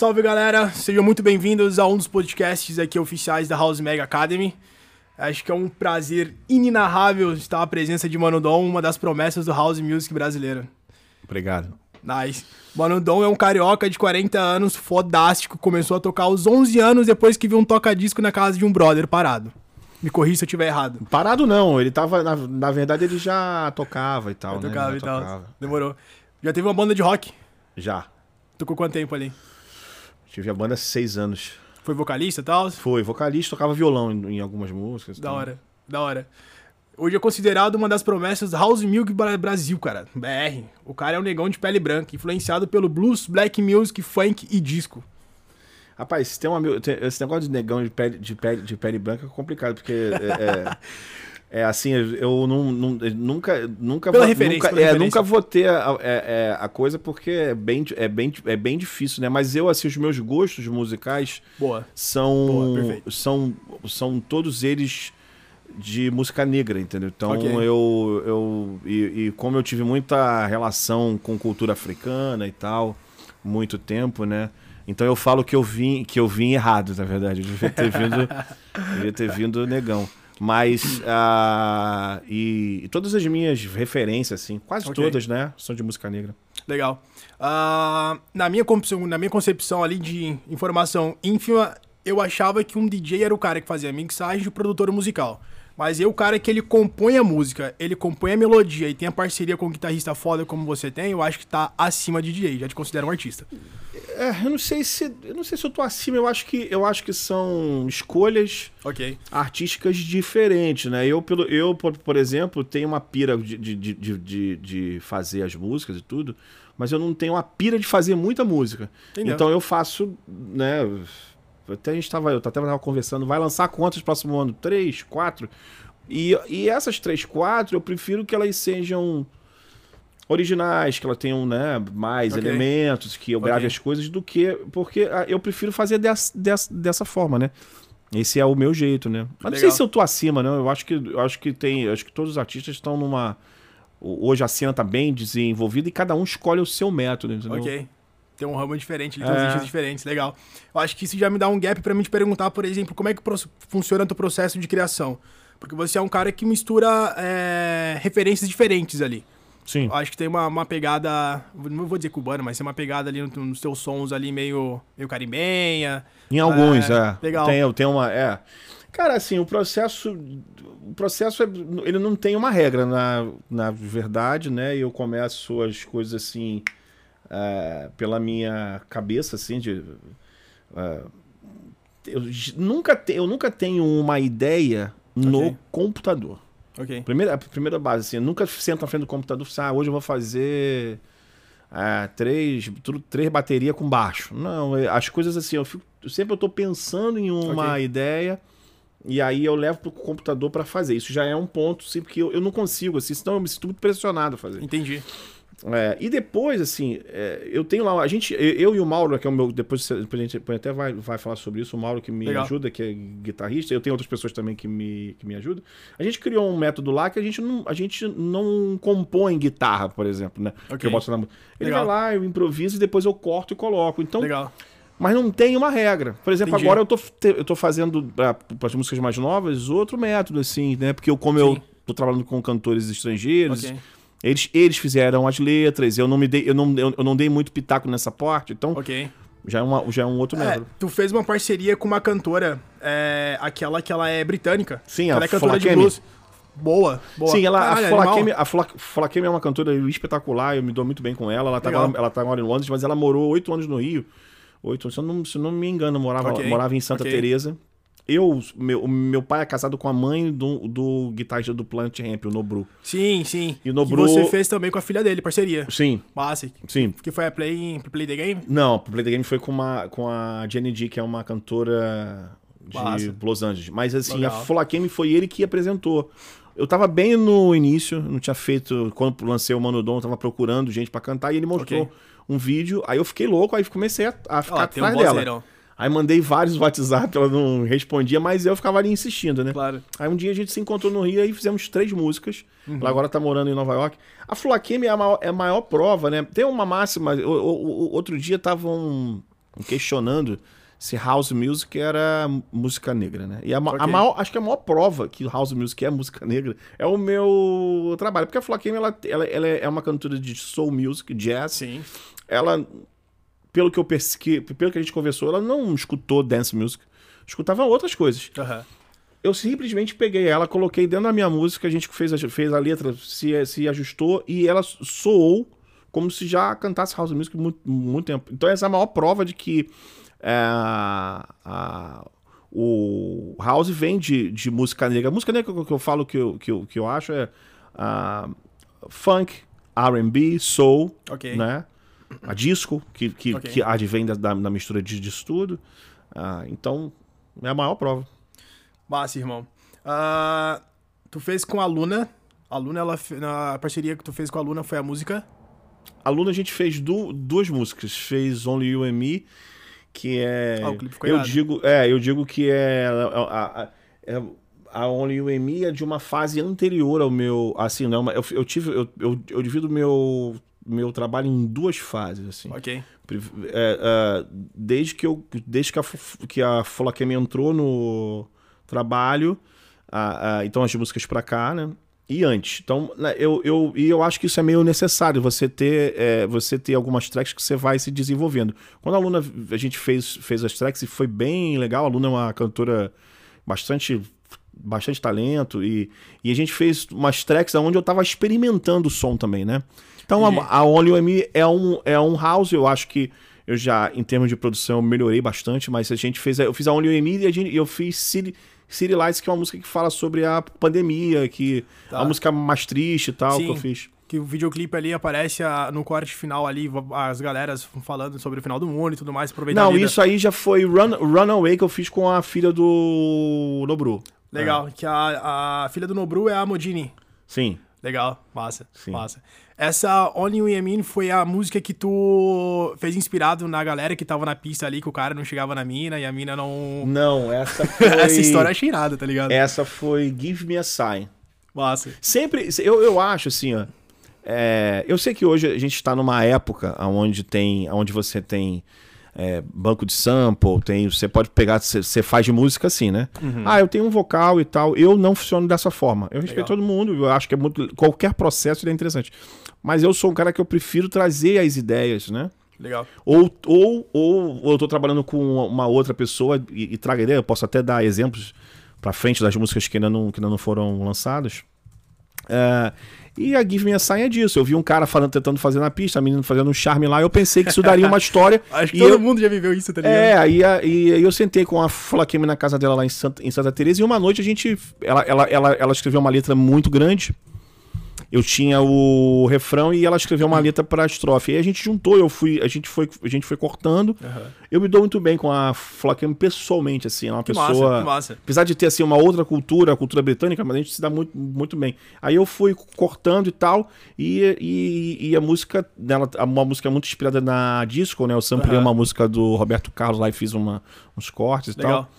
Salve galera, sejam muito bem-vindos a um dos podcasts aqui oficiais da House Mega Academy. Acho que é um prazer inenarrável estar à presença de Mano Dom, uma das promessas do House Music brasileiro. Obrigado. Nice. Mano Dom é um carioca de 40 anos, fodástico, começou a tocar aos 11 anos depois que viu um toca-disco na casa de um brother parado. Me corri se eu estiver errado. Parado não, ele tava, na, na verdade ele já tocava e tal, Eu né? tocava Já e tal. tocava. Demorou. Já teve uma banda de rock? Já. Tocou quanto tempo ali? Tive a banda seis anos. Foi vocalista e tal? Foi vocalista, tocava violão em, em algumas músicas. Da tal. hora, da hora. Hoje é considerado uma das promessas House Music Bra- Brasil, cara. BR. O cara é um negão de pele branca, influenciado pelo blues, black music, funk e disco. Rapaz, tem um amigo- tem- esse negócio de negão de pele, de pele, de pele branca é complicado, porque é, é, assim, eu não, não- nunca, nunca, Pela vou, referência, nunca, pela é, referência. nunca vou ter a, é- é, a coisa porque é bem, é, bem, é bem difícil, né? Mas eu, assim, os meus gostos musicais Boa. são, Boa, são, são todos eles de música negra, entendeu? Então Ok. eu, eu e, e como eu tive muita relação com cultura africana e tal, muito tempo, né? Então eu falo que eu vim que eu vim errado, na verdade. Eu devia ter vindo, devia ter vindo negão. Mas ah, e, e todas as minhas referências, assim, quase Ok. todas, né, são de música negra. Legal. Ah, na, minha concepção, na minha concepção ali de informação ínfima, eu achava que um DJ era o cara que fazia mixagem e o produtor musical. Mas eu, o cara que ele compõe a música, ele compõe a melodia e tem a parceria com um guitarrista foda como você tem, eu acho que tá acima de DJ, já te considero um artista. É, eu não sei se eu não sei se eu tô acima, eu acho que eu acho que são escolhas Ok. artísticas diferentes, né? Eu, pelo, eu por, exemplo, tenho uma pira de, de, de, de- de, de fazer as músicas e tudo, mas eu não tenho uma pira de fazer muita música. Entendeu. Então eu faço, né? Até a gente tava, eu até tava conversando, vai lançar quantas no próximo ano? Três, quatro? E, e essas três, quatro, eu prefiro que elas sejam originais, que elas tenham né, mais Ok. elementos, que eu grave Ok. as coisas, do que. Porque ah, eu prefiro fazer dessa, dessa, dessa forma, né? Esse é o meu jeito, né? Mas não sei Legal. se eu tô acima, né? Eu acho que eu acho que tem. Acho que todos os artistas estão numa. Hoje a cena tá bem desenvolvida e cada um escolhe o seu método, entendeu? Ok. Tem um ramo diferente, tem uns É. nichos diferentes, legal. Eu acho que isso já me dá um gap pra mim te perguntar, por exemplo, como é que funciona o teu processo de criação. Porque você é um cara que mistura é, referências diferentes ali. Sim. Eu acho que tem uma, uma pegada, não vou dizer cubana, mas tem uma pegada ali no- nos teus sons ali meio, meio carimbenha. Em alguns, É, é. legal. Tem, tem uma. É. Cara, assim, o processo. O processo, é- ele não tem uma regra, na, na verdade, né? Eu começo as coisas assim. É, pela minha cabeça, assim, de. é, eu, nunca te, eu nunca tenho uma ideia no Ok. computador. Ok. Primeira, a primeira base, assim, eu nunca sento na frente do computador e falo, ah, hoje eu vou fazer ah, três, três baterias com baixo. Não, as coisas assim, eu fico, sempre eu tô pensando em uma Ok. ideia e aí eu levo pro computador para fazer. Isso já é um ponto, sim, porque eu, eu não consigo, assim, senão eu me sinto muito pressionado a fazer. Entendi. É, e depois, assim, é, eu tenho lá, a gente, eu, eu e o Mauro, que é o meu, depois, depois a gente até vai, vai falar sobre isso, o Mauro que me Legal. ajuda, que é guitarrista, eu tenho outras pessoas também que me, que me ajudam. A gente criou um método lá que a gente não, a gente não compõe guitarra, por exemplo, né? Ok. Que eu boto na música. Ele Legal. vai lá, eu improviso e depois eu corto e coloco. Então, Legal. mas não tem uma regra. Por exemplo, Entendi. agora eu tô, eu tô fazendo para as músicas mais novas outro método, assim, né? Porque eu, como eu Sim. tô trabalhando com cantores estrangeiros, Ok. Eles, eles fizeram as letras, eu não me dei, eu não, eu, eu não dei muito pitaco nessa parte, então Ok. já, é uma, já é um outro É, método. tu fez uma parceria com uma cantora, é, aquela que ela é britânica. Sim, ela a é cantora de Folakemi. blues. Boa, boa. Sim, ela, Caralho, a Fola- Folakemi é uma cantora espetacular, eu me dou muito bem com ela. Ela tá, agora, ela tá agora em Londres, mas ela morou oito anos no Rio. Oito, se eu não, se eu não me engano, morava, Ok, morava em Santa ok. Teresa. Eu, meu, o meu pai é casado com a mãe do, do guitarrista do Planet Ramp, o Nobru. Sim, sim. E no Que Bru- você fez também com a filha dele, parceria. Sim, Massa. sim. Que foi a Play, Play the Game? Não, o Play the Game foi com, uma, com a Jenny D, que é uma cantora de. Los Angeles. Mas assim, Legal. a Folakemi foi ele que apresentou. Eu tava bem no início, não tinha feito. Quando lancei o Mano Dom, eu tava procurando gente pra cantar e ele mostrou Ok. um vídeo. Aí eu fiquei louco, aí comecei a, a ficar Ó, tem um atrás dela. Aí mandei vários WhatsApp, ela não respondia, mas eu ficava ali insistindo, né? Claro. Aí um dia a gente se encontrou no Rio e fizemos três músicas. Uhum. Ela agora tá morando em Nova York. A Flakemi é a maior, é a maior prova, né? Tem uma máxima. o- o- o- outro dia estavam questionando se house music era música negra, né? E a, ma- a maior, acho que a maior prova que house music é música negra é o meu trabalho. Porque a Flaquinha, ela, ela, ela é uma cantora de soul music, jazz. Sim. Ela, pelo que eu persegui, pelo que a gente conversou, ela não escutou dance music. Escutava outras coisas. Aham. Eu simplesmente peguei ela, coloquei dentro da minha música, a gente fez a, fez a letra, se, se ajustou e ela soou como se já cantasse house music muito, muito tempo. Então essa é a maior prova de que é, a- o house vem de, de música negra. A música negra que eu, que eu falo que eu, que, eu, que eu acho é ah, funk, R&B, soul, Ok. né? A disco, que, que, Ok. que advém da, da, da mistura de- disso tudo. Ah, então, é a maior prova. Massa, irmão. Ah, tu fez com a Luna. A Luna, ela, na parceria que tu fez com a Luna foi a música. A Luna a gente fez du- duas músicas. Fez Only You and Me, que é. Ah, o clipe ficou eu irado. digo, é, eu digo que é a, a, a- é- a Only You and Me é de uma fase anterior ao meu. Assim, não, eu, eu tive. Eu, eu, eu divido meu meu trabalho em duas fases, assim. Ok. É, é, desde que eu desde que a, que a Folacam entrou no trabalho a- a- então as músicas pra cá né e antes então né, eu, eu e eu acho que isso é meio necessário você ter é, você ter algumas tracks que você vai se desenvolvendo quando a Luna a gente fez fez as tracks e foi bem legal a Luna é uma cantora bastante bastante talento e, e a gente fez umas tracks onde eu tava experimentando o som também, né? Então a, a Only Me é um, é um house, eu acho que eu já, em termos de produção, eu melhorei bastante, mas a gente fez, a- eu fiz a Only Me e a gente- eu fiz City, City Lights, que é uma música que fala sobre a pandemia, que é Tá. uma música mais triste e tal, Sim. que eu fiz. Que o videoclipe ali aparece ah, no corte final ali, as galeras falando sobre o final do mundo e tudo mais, aproveitar a Não, isso aí já foi Run, Runaway que eu fiz com a filha do Nobru. Legal, que a, a filha do Nobru é a Modini. Sim. Legal, massa, Sim. massa. Essa Only You and Me foi a música que tu fez inspirado na galera que tava na pista ali, que o cara não chegava na mina e a mina não... Não, essa foi... Essa história eu achei nada, tá ligado? Essa foi Give Me a Sign. Massa. Sempre, eu, eu acho assim, ó. é, eu sei que hoje a gente está numa época onde tem, onde você tem é, banco de sample, tem, você pode pegar, você, faz de música assim, né? Ah, eu tenho um vocal e tal. Eu não funciono dessa forma. Eu respeito Legal. todo mundo. Eu acho que é muito, qualquer processo é interessante. Mas eu sou um cara que eu prefiro trazer as ideias, né? Legal. Ou, ou, ou, ou eu tô trabalhando com uma- outra pessoa e, e traga ideia. Eu posso até dar exemplos pra frente das músicas que ainda não, que ainda não foram lançadas. É, e a Give Me a Sign é disso. Eu vi um cara falando, tentando fazer na pista, a menina fazendo um charme lá. Eu pensei que isso daria uma história. Acho que todo eu, mundo já viveu isso, tá ligado? é, aí, a- e aí eu sentei com a Flaqueme na casa dela lá em Santa, em Santa Teresa e uma noite a gente. Ela, ela, ela, ela escreveu uma letra muito grande. Eu tinha o refrão e ela escreveu uma letra pra estrofe. E aí a gente juntou, eu fui, a gente foi, a gente foi cortando. Aham. Eu me dou muito bem com a Flaqueme pessoalmente, assim, é uma Que pessoa. massa, massa. Apesar de ter assim uma outra cultura, a cultura britânica, mas a gente se dá muito, muito bem. Aí eu fui cortando e tal, e, e, e a música dela, uma música muito inspirada na disco, né? Eu samplei Aham. uma música do Roberto Carlos lá e fiz uma, uns cortes e Legal. tal.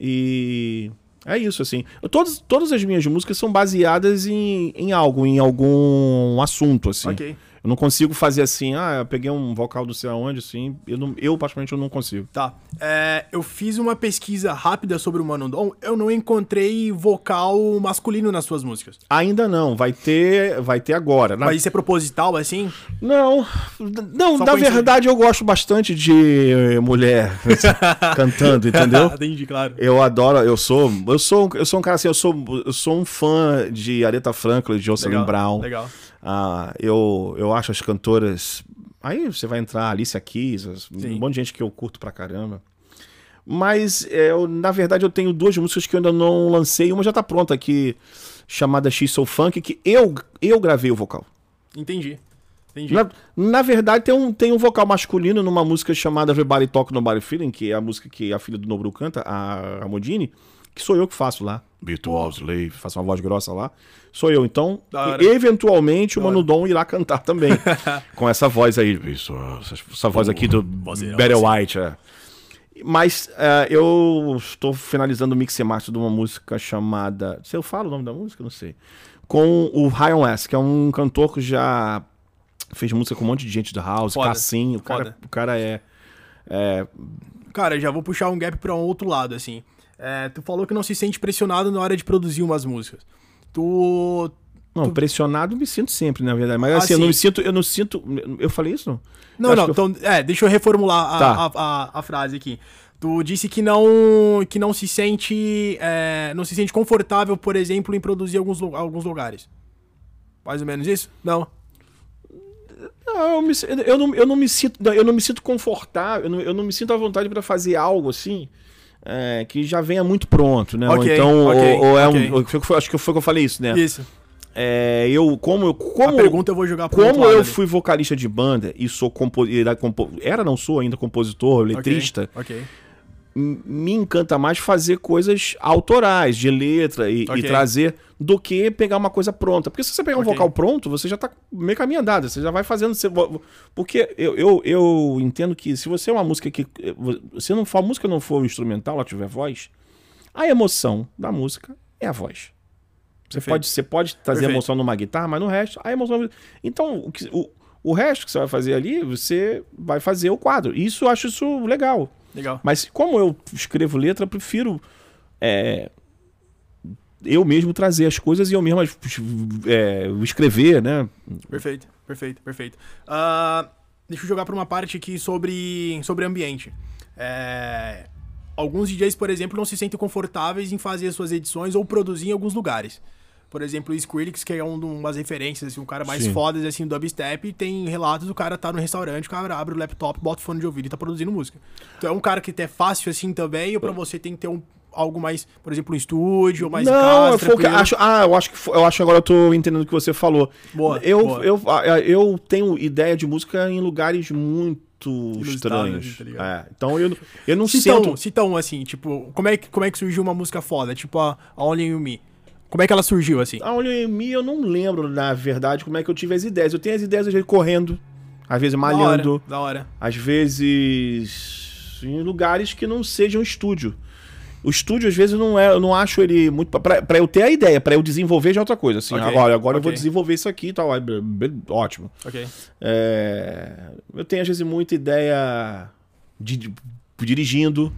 E é isso, assim. Eu- todas, todas as minhas músicas são baseadas em, em algo, em algum assunto, assim. Ok. Eu não consigo fazer assim, ah, eu peguei um vocal do sei aonde, assim. Eu, não, eu particularmente, eu não consigo. Tá. É, eu fiz uma pesquisa rápida sobre o Mano Dom. Eu não encontrei vocal masculino nas suas músicas. Ainda não, vai ter, vai ter agora. Na Mas isso é proposital, assim? Não, não, Só na verdade eu gosto bastante de mulher cantando, entendeu? Entendi, claro. Eu adoro, eu sou, eu sou, eu sou um cara assim, eu sou, eu sou um fã de Aretha Franklin, de Jocelyn Legal, Brown. legal. Ah, eu, eu acho as cantoras. Aí você vai entrar Alicia Keys, um monte de gente que eu curto pra caramba. Mas é, eu, na verdade eu tenho duas músicas que eu ainda não lancei. Uma já tá pronta aqui, chamada X Soul Funk, que eu, eu gravei o vocal. Entendi. Entendi. Na, na verdade, tem um, tem um vocal masculino numa música chamada Everybody Talk Nobody Feeling, que é a música que a filha do Nobru canta, a, a que sou eu que faço lá. Virtual Slave, faço uma voz grossa lá. Sou eu. Então, eventualmente, o Mano Dom irá cantar também. com essa voz aí. Isso, essa, voz aqui do Better. White. É. Mas é, eu estou finalizando o mix e master de uma música chamada. Se eu falo o nome da música, não sei. Com o Ryan West, que é um cantor que já fez música com um monte de gente da House, Foda, Cassim. O cara, foda. o cara é. É, Cara, já vou puxar um gap pra um outro lado, assim. É, tu falou que não se sente pressionado na hora de produzir umas músicas. Tu. não, pressionado me sinto sempre, na verdade. Mas Ah, assim, eu não sim. me sinto. Eu não sinto. Eu falei isso, não? Não, Acho não, que eu- então. É, deixa eu reformular a, Tá. a, a, a frase aqui. Tu disse que não, que não se sente. é, não se sente confortável, por exemplo, em produzir alguns, alguns lugares. Mais ou menos isso? Não. Não, eu, me, eu, não, eu não me sinto. Eu não me sinto confortável, eu não, eu não me sinto à vontade pra fazer algo assim. É, que já venha muito pronto, né? ou Ok, então, ok, ou, ou é ok. um. ou acho que foi que eu falei isso, né? Isso. É, eu, como eu. a Como, pergunta eu vou jogar pro como eu ali. fui vocalista de banda e sou compositor. Era, não sou ainda compositor, letrista. Ok. Me encanta mais fazer coisas autorais, de letra e, e Ok. trazer, do que pegar uma coisa pronta. Porque se você pegar um Ok. vocal pronto, você já tá meio caminho andado, você já vai fazendo. Você, vo- porque eu, eu, eu entendo que se você é uma música que. Se não for, a música não for instrumental, ela tiver voz, a emoção da música é a voz. Você Perfeito. pode, você pode trazer Perfeito. emoção numa guitarra, mas no resto, a emoção. Então, o, que- o, o resto que você vai fazer ali, você vai fazer o quadro. Isso eu acho isso legal. Legal. Mas como eu escrevo letra, eu prefiro é, eu mesmo trazer as coisas e eu mesmo é, escrever, né? Perfeito, perfeito, perfeito. Ah, deixa eu jogar pra uma parte aqui sobre, sobre ambiente. É, alguns DJs, por exemplo, não se sentem confortáveis em fazer suas edições ou produzir em alguns lugares. Por exemplo, o Skrillex, que é um, de umas referências, assim, um cara mais Sim. fodas assim, do dubstep, tem relatos do cara tá no restaurante, o cara abre o laptop, bota o fone de ouvido e tá produzindo música. Então é um cara que é fácil assim também, ou pra você tem que ter um, algo mais, por exemplo, um estúdio, ou mais em não, casa, eu, acho, ah, eu acho que eu acho agora eu tô entendendo o que você falou. Boa, eu, boa. Eu, ah, eu tenho ideia de música em lugares muito estranhos. tá? É, então eu, eu não sinto. um, cita um, assim, tipo, como é, que, como é que surgiu uma música foda? Tipo a, a Only You Me. Como é que ela surgiu, assim? A mim eu não lembro, na verdade, como é que eu tive as ideias. Eu tenho as ideias às vezes correndo, às vezes malhando. Da hora. Da hora. às vezes em lugares que não sejam estúdio. O estúdio, às vezes, não é, eu não acho ele muito. Pra eu ter a ideia, pra eu desenvolver já é outra coisa. Assim, Ok, agora, agora eu vou desenvolver isso aqui e tal. Ótimo. Ok. É, eu tenho, às vezes, muita ideia de, de- dirigindo.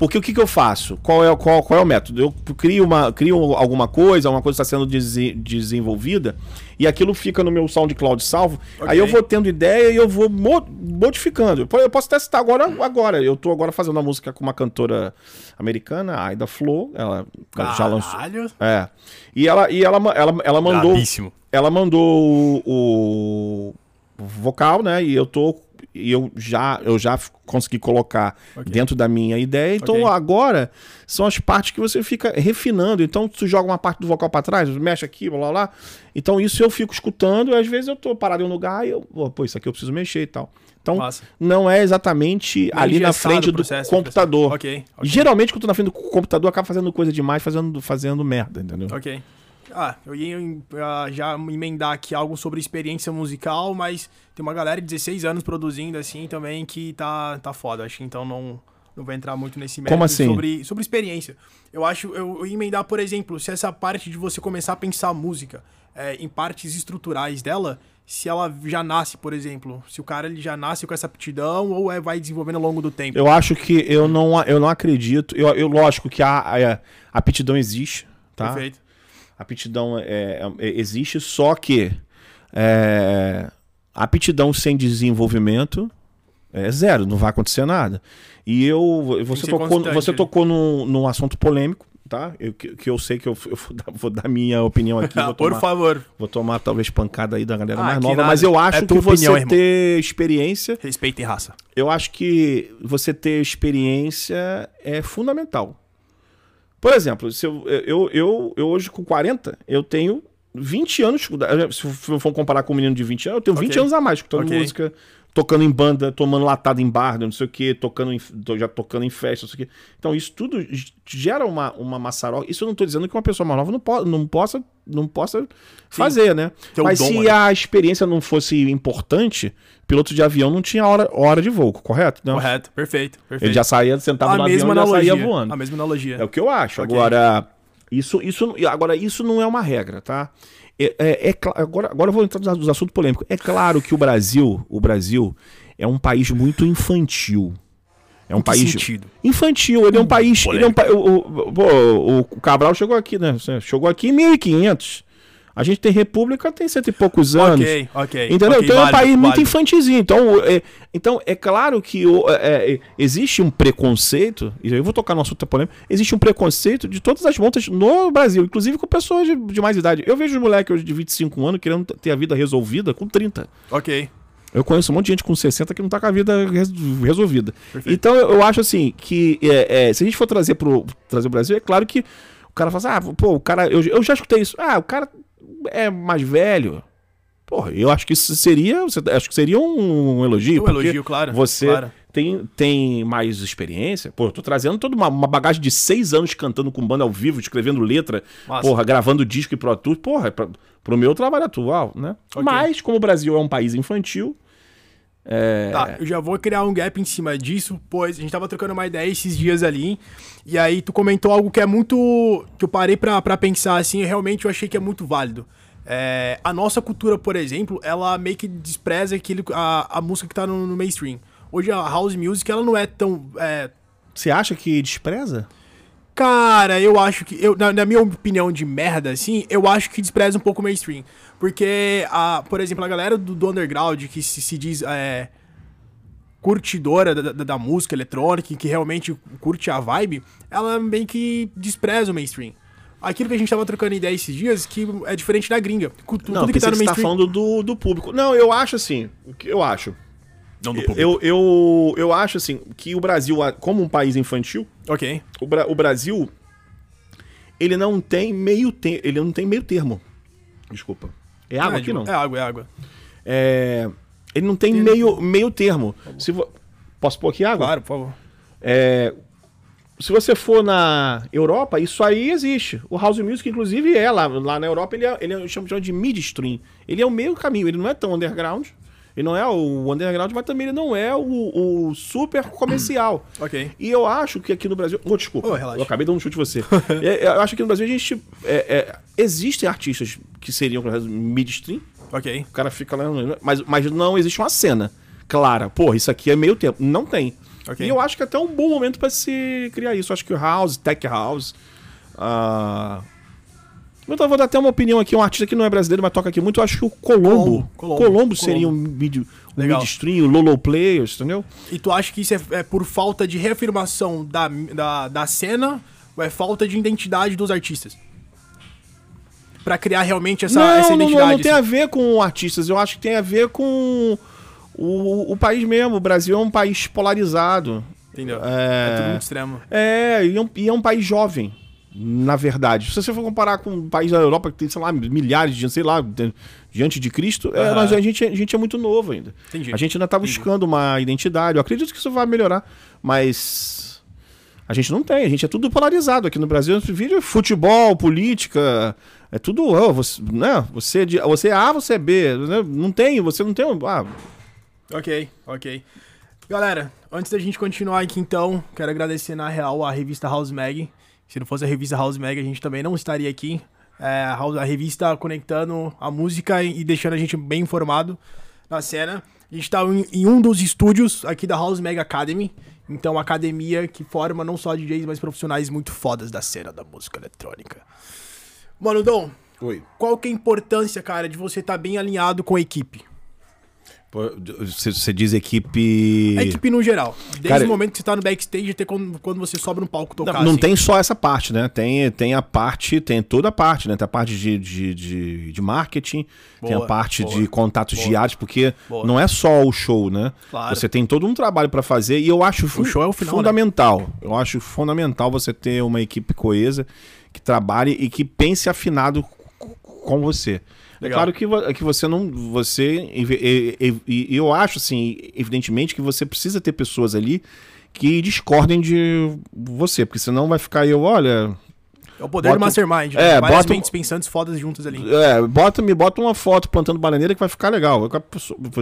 Porque o que, que eu faço? Qual é, qual, qual é o método? Eu crio, uma, crio alguma coisa, uma coisa está sendo dese- desenvolvida, e aquilo fica no meu SoundCloud salvo. Ok. Aí eu vou tendo ideia e eu vou mo- modificando. Eu posso testar agora. agora. Eu tô agora fazendo uma música com uma cantora americana, a Aida Flo. Ela já lançou. Caralho. É. E ela, e ela, ela, ela mandou ela mandou o, o vocal, né? E eu tô e eu já eu já consegui colocar Ok. dentro da minha ideia. Então Ok. agora são as partes que você fica refinando. Então tu joga uma parte do vocal pra trás, mexe aqui, blá blá blá. Então isso eu fico escutando, e às vezes eu tô parado em um lugar e eu, pô, isso aqui eu preciso mexer e tal. Então não é exatamente ali na frente o do processo, computador. Ok. ok. Geralmente quando tu tá na frente do computador acaba fazendo coisa demais, fazendo fazendo merda, entendeu? Ok. Ah, eu ia ah, já emendar aqui algo sobre experiência musical, mas tem uma galera de 16 anos produzindo assim também que tá, tá foda. Acho que então não, não vai entrar muito nesse mérito Como assim? sobre, sobre experiência. Eu acho, eu, eu ia emendar, por exemplo, se essa parte de você começar a pensar a música é, em partes estruturais dela, se ela já nasce, por exemplo, se o cara ele já nasce com essa aptidão ou é, vai desenvolvendo ao longo do tempo. Eu acho que eu não, eu não acredito. Eu, eu lógico que a, a, a aptidão existe, tá? Perfeito. Aptidão é, é- existe, só que é, aptidão sem desenvolvimento é zero, não vai acontecer nada. E eu, você tocou, você né? tocou num, num assunto polêmico, tá? Eu, que, que eu sei que eu, eu vou, dar, vou dar minha opinião aqui. vou Por tomar- favor, Vou tomar talvez pancada aí da galera Ah, mais nova, nada. mas eu acho É que tua você opinião, irmão. ter experiência, respeitem raça. eu acho que você ter experiência é fundamental. Por exemplo, se eu, eu, eu, eu hoje com 40, eu tenho 20 anos, se eu for comparar com um menino de 20 anos, eu tenho 20 Ok. anos a mais, escutando Ok. música, tocando em banda, tomando latado em bar, não sei o que, tocando em, já tocando em festa, não sei o que. Então isso tudo gera uma, uma maçaroca. Isso eu não tô dizendo que uma pessoa mais nova não, po não possa, não possa fazer, né? O Mas dom, se né? a experiência não fosse importante, piloto de avião não tinha hora, hora de voo, correto? Não. Correto, perfeito, perfeito. Ele já saía sentado a no avião mesma e já analogia. saía voando. A mesma analogia. É o que eu acho. Ok. Agora, isso, isso, agora, isso não é uma regra, tá? É, é- é agora, agora eu vou entrar nos assuntos polêmicos. É claro que o Brasil, o Brasil é um país muito infantil. É um Em país sentido? infantil. Ele é um país. Ele é um, o, o, pô, o Cabral chegou aqui, né? Chegou aqui em 1500. A gente tem república tem cento e poucos anos. Ok, ok. Entendeu? ok, então é um válido, país muito válido. infantilzinho. Então é, então é claro que é, é, existe um preconceito, e eu vou tocar no assunto polêmico, existe um preconceito de todas as montas no Brasil, inclusive com pessoas de, de mais idade. Eu vejo moleque hoje de 25 anos querendo ter a vida resolvida com 30. Ok. Eu conheço um monte de gente com 60 que não tá com a vida res- resolvida. Perfeito. Então eu eu acho assim que é, é, se a gente for trazer pro trazer o Brasil, é claro que o cara fala assim, ah, pô, o cara. Eu, eu já escutei isso. Ah, o cara é mais velho. Porra, eu acho que isso seria. você- Acho que seria um, elogio. Um elogio, claro. Você claro. tem, tem mais experiência. Pô, eu tô trazendo toda uma, uma bagagem de seis anos cantando com banda ao vivo, escrevendo letra, Massa. porra, gravando disco e Pro Tools. Porra, é pra, pro meu trabalho atual, né? Ok. Mas, como o Brasil é um país infantil. É... Tá, eu já vou criar um gap em cima disso, pois a gente tava trocando uma ideia esses dias ali, e aí tu comentou algo que é muito. que eu parei pra, pra pensar assim, e realmente eu achei que é muito válido. É, a nossa cultura, por exemplo, ela meio que despreza aquele, a, a música que tá no, no mainstream. Hoje a house music, ela não é tão. é, Você acha que despreza? Cara, eu acho que. Eu, na, na minha opinião de merda, assim, eu acho que despreza um pouco o mainstream. Porque, a, por exemplo, a galera do, do underground que se, se diz é, curtidora da, da, da música eletrônica, e que realmente curte a vibe, ela meio que despreza o mainstream. Aquilo que a gente tava trocando ideia esses dias, que é diferente da gringa. Cu- tu- Não, Tudo que tá no você tá mainstream. falando do, do público. Não, eu acho assim. O que eu acho? Não do Eu, eu, eu acho assim que o Brasil, como um país infantil, Ok. o, Bra- o Brasil ele não tem meio te ele não tem meio termo. Desculpa. É água é, aqui não? É água, é água. É, ele não tem meio meio termo. Se vo- Posso pôr aqui água? Claro, por favor. É, se você for na Europa, isso aí existe. O House Music, inclusive, é lá, lá na Europa, ele é, ele é chama chama de midstream. Ele é o meio caminho, ele não é tão underground. Ele não é o underground, mas também ele não é o, o super comercial. Ok. E eu acho que aqui no Brasil. Oh, desculpa, relaxa. eu acabei dando um chute em você. É, eu acho que no Brasil a gente. é, é, existem artistas que seriam midstream, Ok. o cara fica lá, mas, mas não existe uma cena clara. Porra, isso aqui é meio tempo. Não tem. Ok. E eu acho que é até um bom momento pra se criar isso. Eu acho que o House, Tech House. Eu vou dar até uma opinião aqui, um artista que não é brasileiro, mas toca aqui muito. Eu acho que o Colombo. Colombo, Colombo, Colombo, seria um, mid, um midstream, o Lolo Players, entendeu? E tu acha que isso é, é por falta de reafirmação da, da, da cena ou é falta de identidade dos artistas? Pra criar realmente essa, não, essa não, não, identidade. não tem a assim. ver com artistas. Eu acho que tem a ver com o, o país mesmo. O Brasil é um país polarizado. Entendeu? É. É tudo muito extremo. É, e é um, e é um país jovem, na verdade. Se você for comparar com um país da Europa que tem, sei lá, milhares de anos, sei lá, diante de Cristo, é, Aham. nós- a, gente, a gente é muito novo ainda. Entendi. A gente ainda tá buscando uma identidade. Eu acredito que isso vai melhorar, mas a gente não tem. A gente é tudo polarizado aqui no Brasil. Vídeo é futebol, política, é tudo. ó, você, né? você, é você é A, você é B. né? Não tem, você não tem. um- Ah, Ok, ok. Galera, antes da gente continuar aqui então, quero agradecer na real a revista House Mag. Se não fosse a revista House Mag, a gente também não estaria aqui. É, a House- a revista conectando a música e deixando a gente bem informado na cena. A gente tá em, em um dos estúdios aqui da House Mag Academy. Então, uma academia que forma não só DJs, mas profissionais muito fodas da cena da música eletrônica. Mano, Dom, Oi. qual que é a importância, cara, de você estar bem alinhado com a equipe? Você, diz equipe. A equipe no geral. Desde Cara, o momento que você tá no backstage até quando, quando você sobe no palco tocar. Não, não assim. tem só essa parte, né? Tem, tem a parte, tem toda a parte, né? Tem a parte de, de, de, de marketing, tem a Boa, parte boa, de contatos boa. diários, porque Boa. não é só o show, né? Claro. Você tem todo um trabalho pra fazer e eu acho fu- show é o final, né? fundamental. Eu acho fundamental você ter uma equipe coesa que trabalhe e que pense afinado com você. É Legal. claro que, vo- que você não. Você. E- e- e eu acho, assim, evidentemente, que você precisa ter pessoas ali que discordem de você, porque senão vai ficar eu, olha. É o poder Bota- do Mastermind. É, né? Várias bota- mentes pensantes fodas juntas ali. É, bota, me bota uma foto plantando bananeira que vai ficar legal.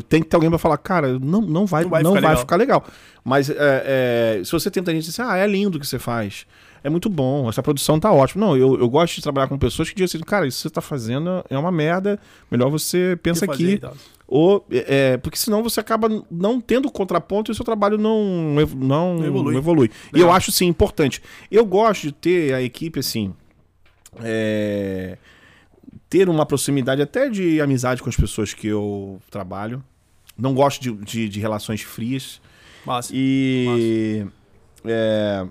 Tem que ter alguém pra falar, cara, não, não vai, Não não vai vai, ficar ficar, legal. legal. Mas é, é, se você tenta a gente dizer, ah, é lindo o que você faz. é muito bom, essa produção tá ótima. Não, eu, eu gosto de trabalhar com pessoas que dizem assim, cara, isso que você tá fazendo é uma merda, melhor você pensa aqui. Ou, é, porque senão você acaba não tendo contraponto e o seu trabalho não, não, Não evolui. evolui. E eu acho, sim, importante. Eu gosto de ter a equipe, assim, é, ter uma proximidade até de amizade com as pessoas que eu trabalho. Não gosto de, de, de relações frias. Massa. E é,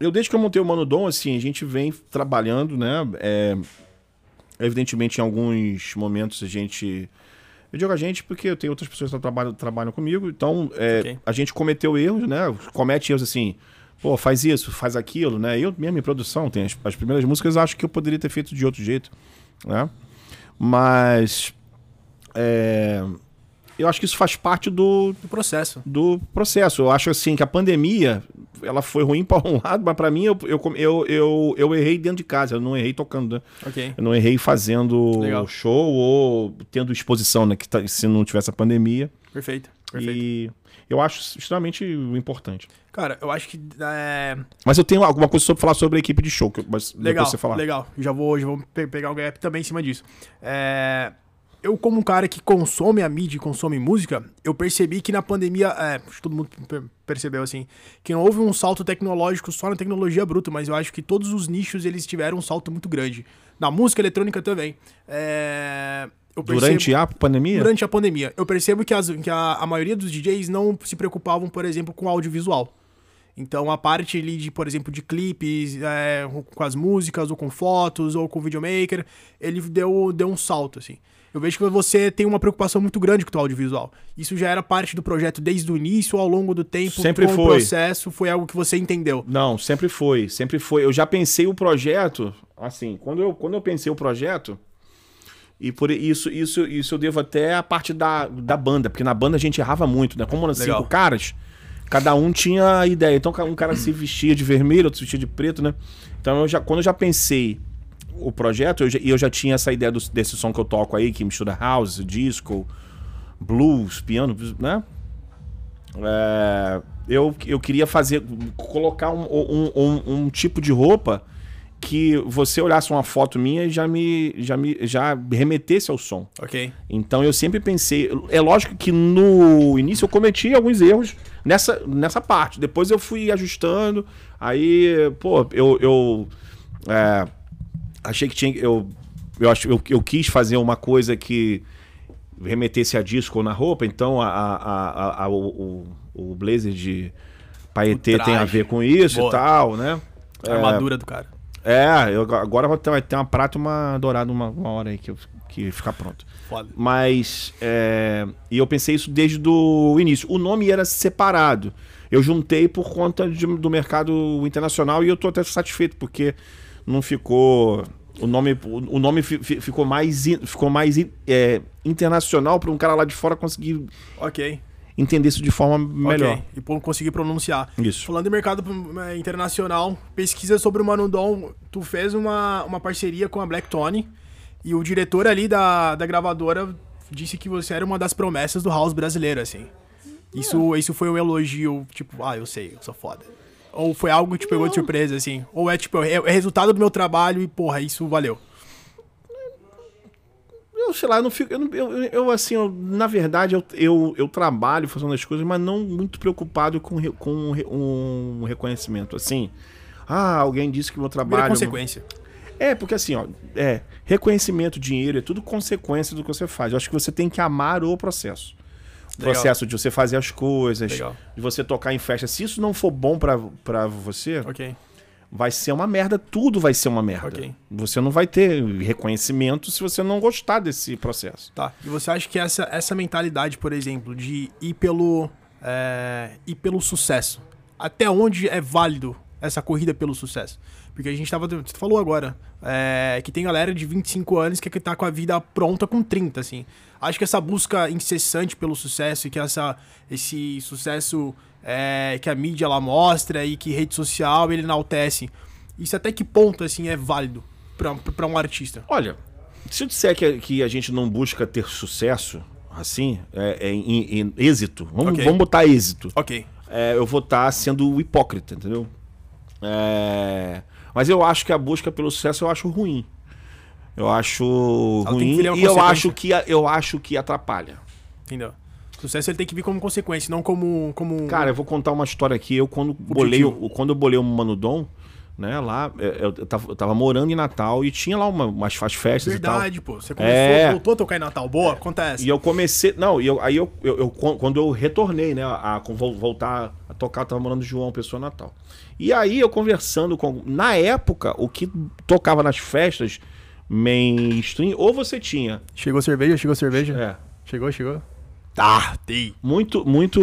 eu desde que eu montei o Mano Dom, assim, a gente vem trabalhando, né? É, evidentemente, em alguns momentos a gente. Eu digo a gente porque eu tenho outras pessoas que trabalham, trabalham comigo, então é, Ok. a gente cometeu erros, né? Comete erros assim, pô, faz isso, faz aquilo, né? Eu mesmo em produção, tem as, as primeiras músicas, acho que eu poderia ter feito de outro jeito, né? Mas é, eu acho que isso faz parte do, Do processo. do processo. Eu acho assim que a pandemia ela foi ruim para um lado, mas para mim eu, eu, eu, eu, eu errei dentro de casa, eu não errei tocando, né? Ok. Eu não errei fazendo Legal. show ou tendo exposição, né? Que tá- se não tivesse a pandemia. Perfeito. Perfeito. E eu acho extremamente importante. Cara, eu acho que. É... Mas eu tenho alguma coisa sobre falar sobre a equipe de show, que eu- mas Legal, depois você falar. legal. Já vou, já vou pe- pegar um gap também em cima disso. É, Eu, como um cara que consome a mídia e consome música, eu percebi que na pandemia, é, acho que todo mundo per- percebeu assim, que não houve um salto tecnológico só na tecnologia bruta, mas eu acho que todos os nichos eles tiveram um salto muito grande. Na música eletrônica também. É, eu percebo- Durante a pandemia? durante a pandemia. Eu percebo que, as- que a, a maioria dos DJs não se preocupavam, por exemplo, com audiovisual. Então a parte ali de, por exemplo, de clipes, é, com as músicas, ou com fotos, ou com videomaker, ele deu, deu um salto, assim. Eu vejo que você tem uma preocupação muito grande com o audiovisual. Isso já era parte do projeto desde o início, ao longo do tempo, Sempre com o foi. processo, foi algo que você entendeu. Não, sempre foi, sempre foi. Eu já pensei o projeto, assim, quando eu, quando eu pensei o projeto, e por isso, isso, isso eu devo até a parte da, da banda, porque na banda a gente errava muito, né? Como eram Legal. cinco caras, cada um tinha a ideia. Então um cara se vestia de vermelho, outro se vestia de preto, né? Então eu já, quando eu já pensei o projeto, eu já- e eu já tinha essa ideia do- desse som que eu toco aí, que mistura house, disco, blues, piano, né? É, eu, eu queria fazer, colocar um, um, um- um tipo de roupa que você olhasse uma foto minha e já me, já me já remetesse ao som. Ok. Então eu sempre pensei, é lógico que no início eu cometi alguns erros nessa, nessa parte. Depois eu fui ajustando. Aí, pô, eu, eu é, achei que tinha, eu eu acho eu, eu quis fazer uma coisa que remetesse a disco na roupa. Então a, a, a- o, o, blazer de paetê tem a ver com isso Boa. e tal, né? A armadura do cara. É, eu, agora vai ter, vai ter uma prata e uma dourada uma, uma hora aí que, eu- que ficar pronto. Foda. Mas. é, e eu pensei isso desde o início. O nome era separado. Eu juntei por conta de- do mercado internacional e eu tô até satisfeito, porque não ficou. O nome, o nome fi- fi- ficou mais, in- ficou mais in- é, internacional para um cara lá de fora conseguir Ok. entender isso de forma melhor. Ok. E conseguir pronunciar. Isso. Falando em mercado eh, internacional, pesquisa sobre o Mano Dom, tu fez uma, uma parceria com a Black Tony e o diretor ali da, da gravadora disse que você era uma das promessas do house brasileiro, assim. Isso, isso foi um elogio, tipo, ah, eu sei, eu sou foda. Ou foi algo que te pegou de surpresa, assim. Ou é tipo, é, é resultado do meu trabalho e, porra, isso valeu. Eu sei lá, eu não fico. Eu, não- eu- eu, assim, eu, na verdade, eu, eu, eu trabalho fazendo as coisas, mas não muito preocupado com, com um um reconhecimento. Assim, ah, alguém disse que meu Vira trabalho. consequência. É, porque assim, ó, é, reconhecimento, dinheiro, é tudo consequência do que você faz. Eu acho que você tem que amar o processo. Legal. processo de você fazer as coisas, Legal. de você tocar em festa. Se isso não for bom pra, pra você, Ok. vai ser uma merda, tudo vai ser uma merda. Ok. Você não vai ter reconhecimento se você não gostar desse processo. Tá. E você acha que essa, essa mentalidade, por exemplo, de ir pelo, é, ir pelo sucesso, até onde é válido essa corrida pelo sucesso? Porque a gente tava. Você falou agora é, que tem galera de 25 anos que tá com a vida pronta com 30, assim. Acho que essa busca incessante pelo sucesso e que essa, esse sucesso é, que a mídia ela mostra e que rede social ele enaltece, isso até que ponto assim é válido pra, pra um artista? Olha, se eu disser que, que a gente não busca ter sucesso, assim, é, é em, em êxito, vamos, Ok. vamos botar êxito, Ok. é, eu vou estar sendo hipócrita, entendeu? É, Mas eu acho que a busca pelo sucesso eu acho ruim. Eu acho Ela ruim e eu acho, que, eu acho que atrapalha. Entendeu? O sucesso ele tem que vir como consequência, não como. como... Cara, eu vou contar uma história aqui. Eu, quando bolei, o- quando eu bolei o Manudom, né, lá, é, eu, eu tava, eu tava morando em Natal e tinha lá uma, umas faz festas e tal. Verdade, pô. Você começou, É. voltou a tocar em Natal. Boa, acontece. E eu comecei. Não, e eu, aí eu, eu, eu- quando eu retornei, né? A, a vol- voltar a tocar, eu tava morando João Pessoa Natal. E aí eu conversando com. Na época, o que tocava nas festas mainstream, ou você tinha. Chegou cerveja? Chegou cerveja? É. Chegou, chegou. Tá, tem. Muito, muito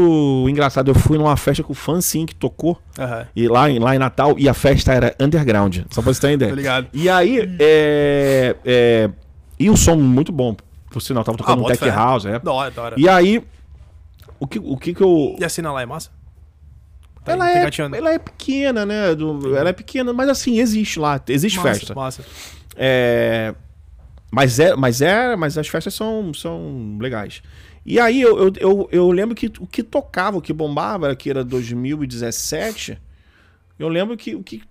engraçado. Eu fui numa festa com o Fancy que tocou. Aham. E lá, em- lá em Natal, e a festa era underground. Só pra você ter uma ideia. Ligado. E aí, é, é, E o som muito bom. Por sinal, tava tocando um bota tech fé. house, é. Da hora, da hora. E aí, o que, o que que eu. E a cena lá é massa? Tá Ela é, ela é pequena, né? do- ela é pequena, mas assim, existe lá, existe Massa, festa. Massa. É, mas é, mas é, mas as festas são, são legais. E aí eu, eu, eu, eu lembro que o que tocava, o que bombava, que era 2017, eu lembro que o que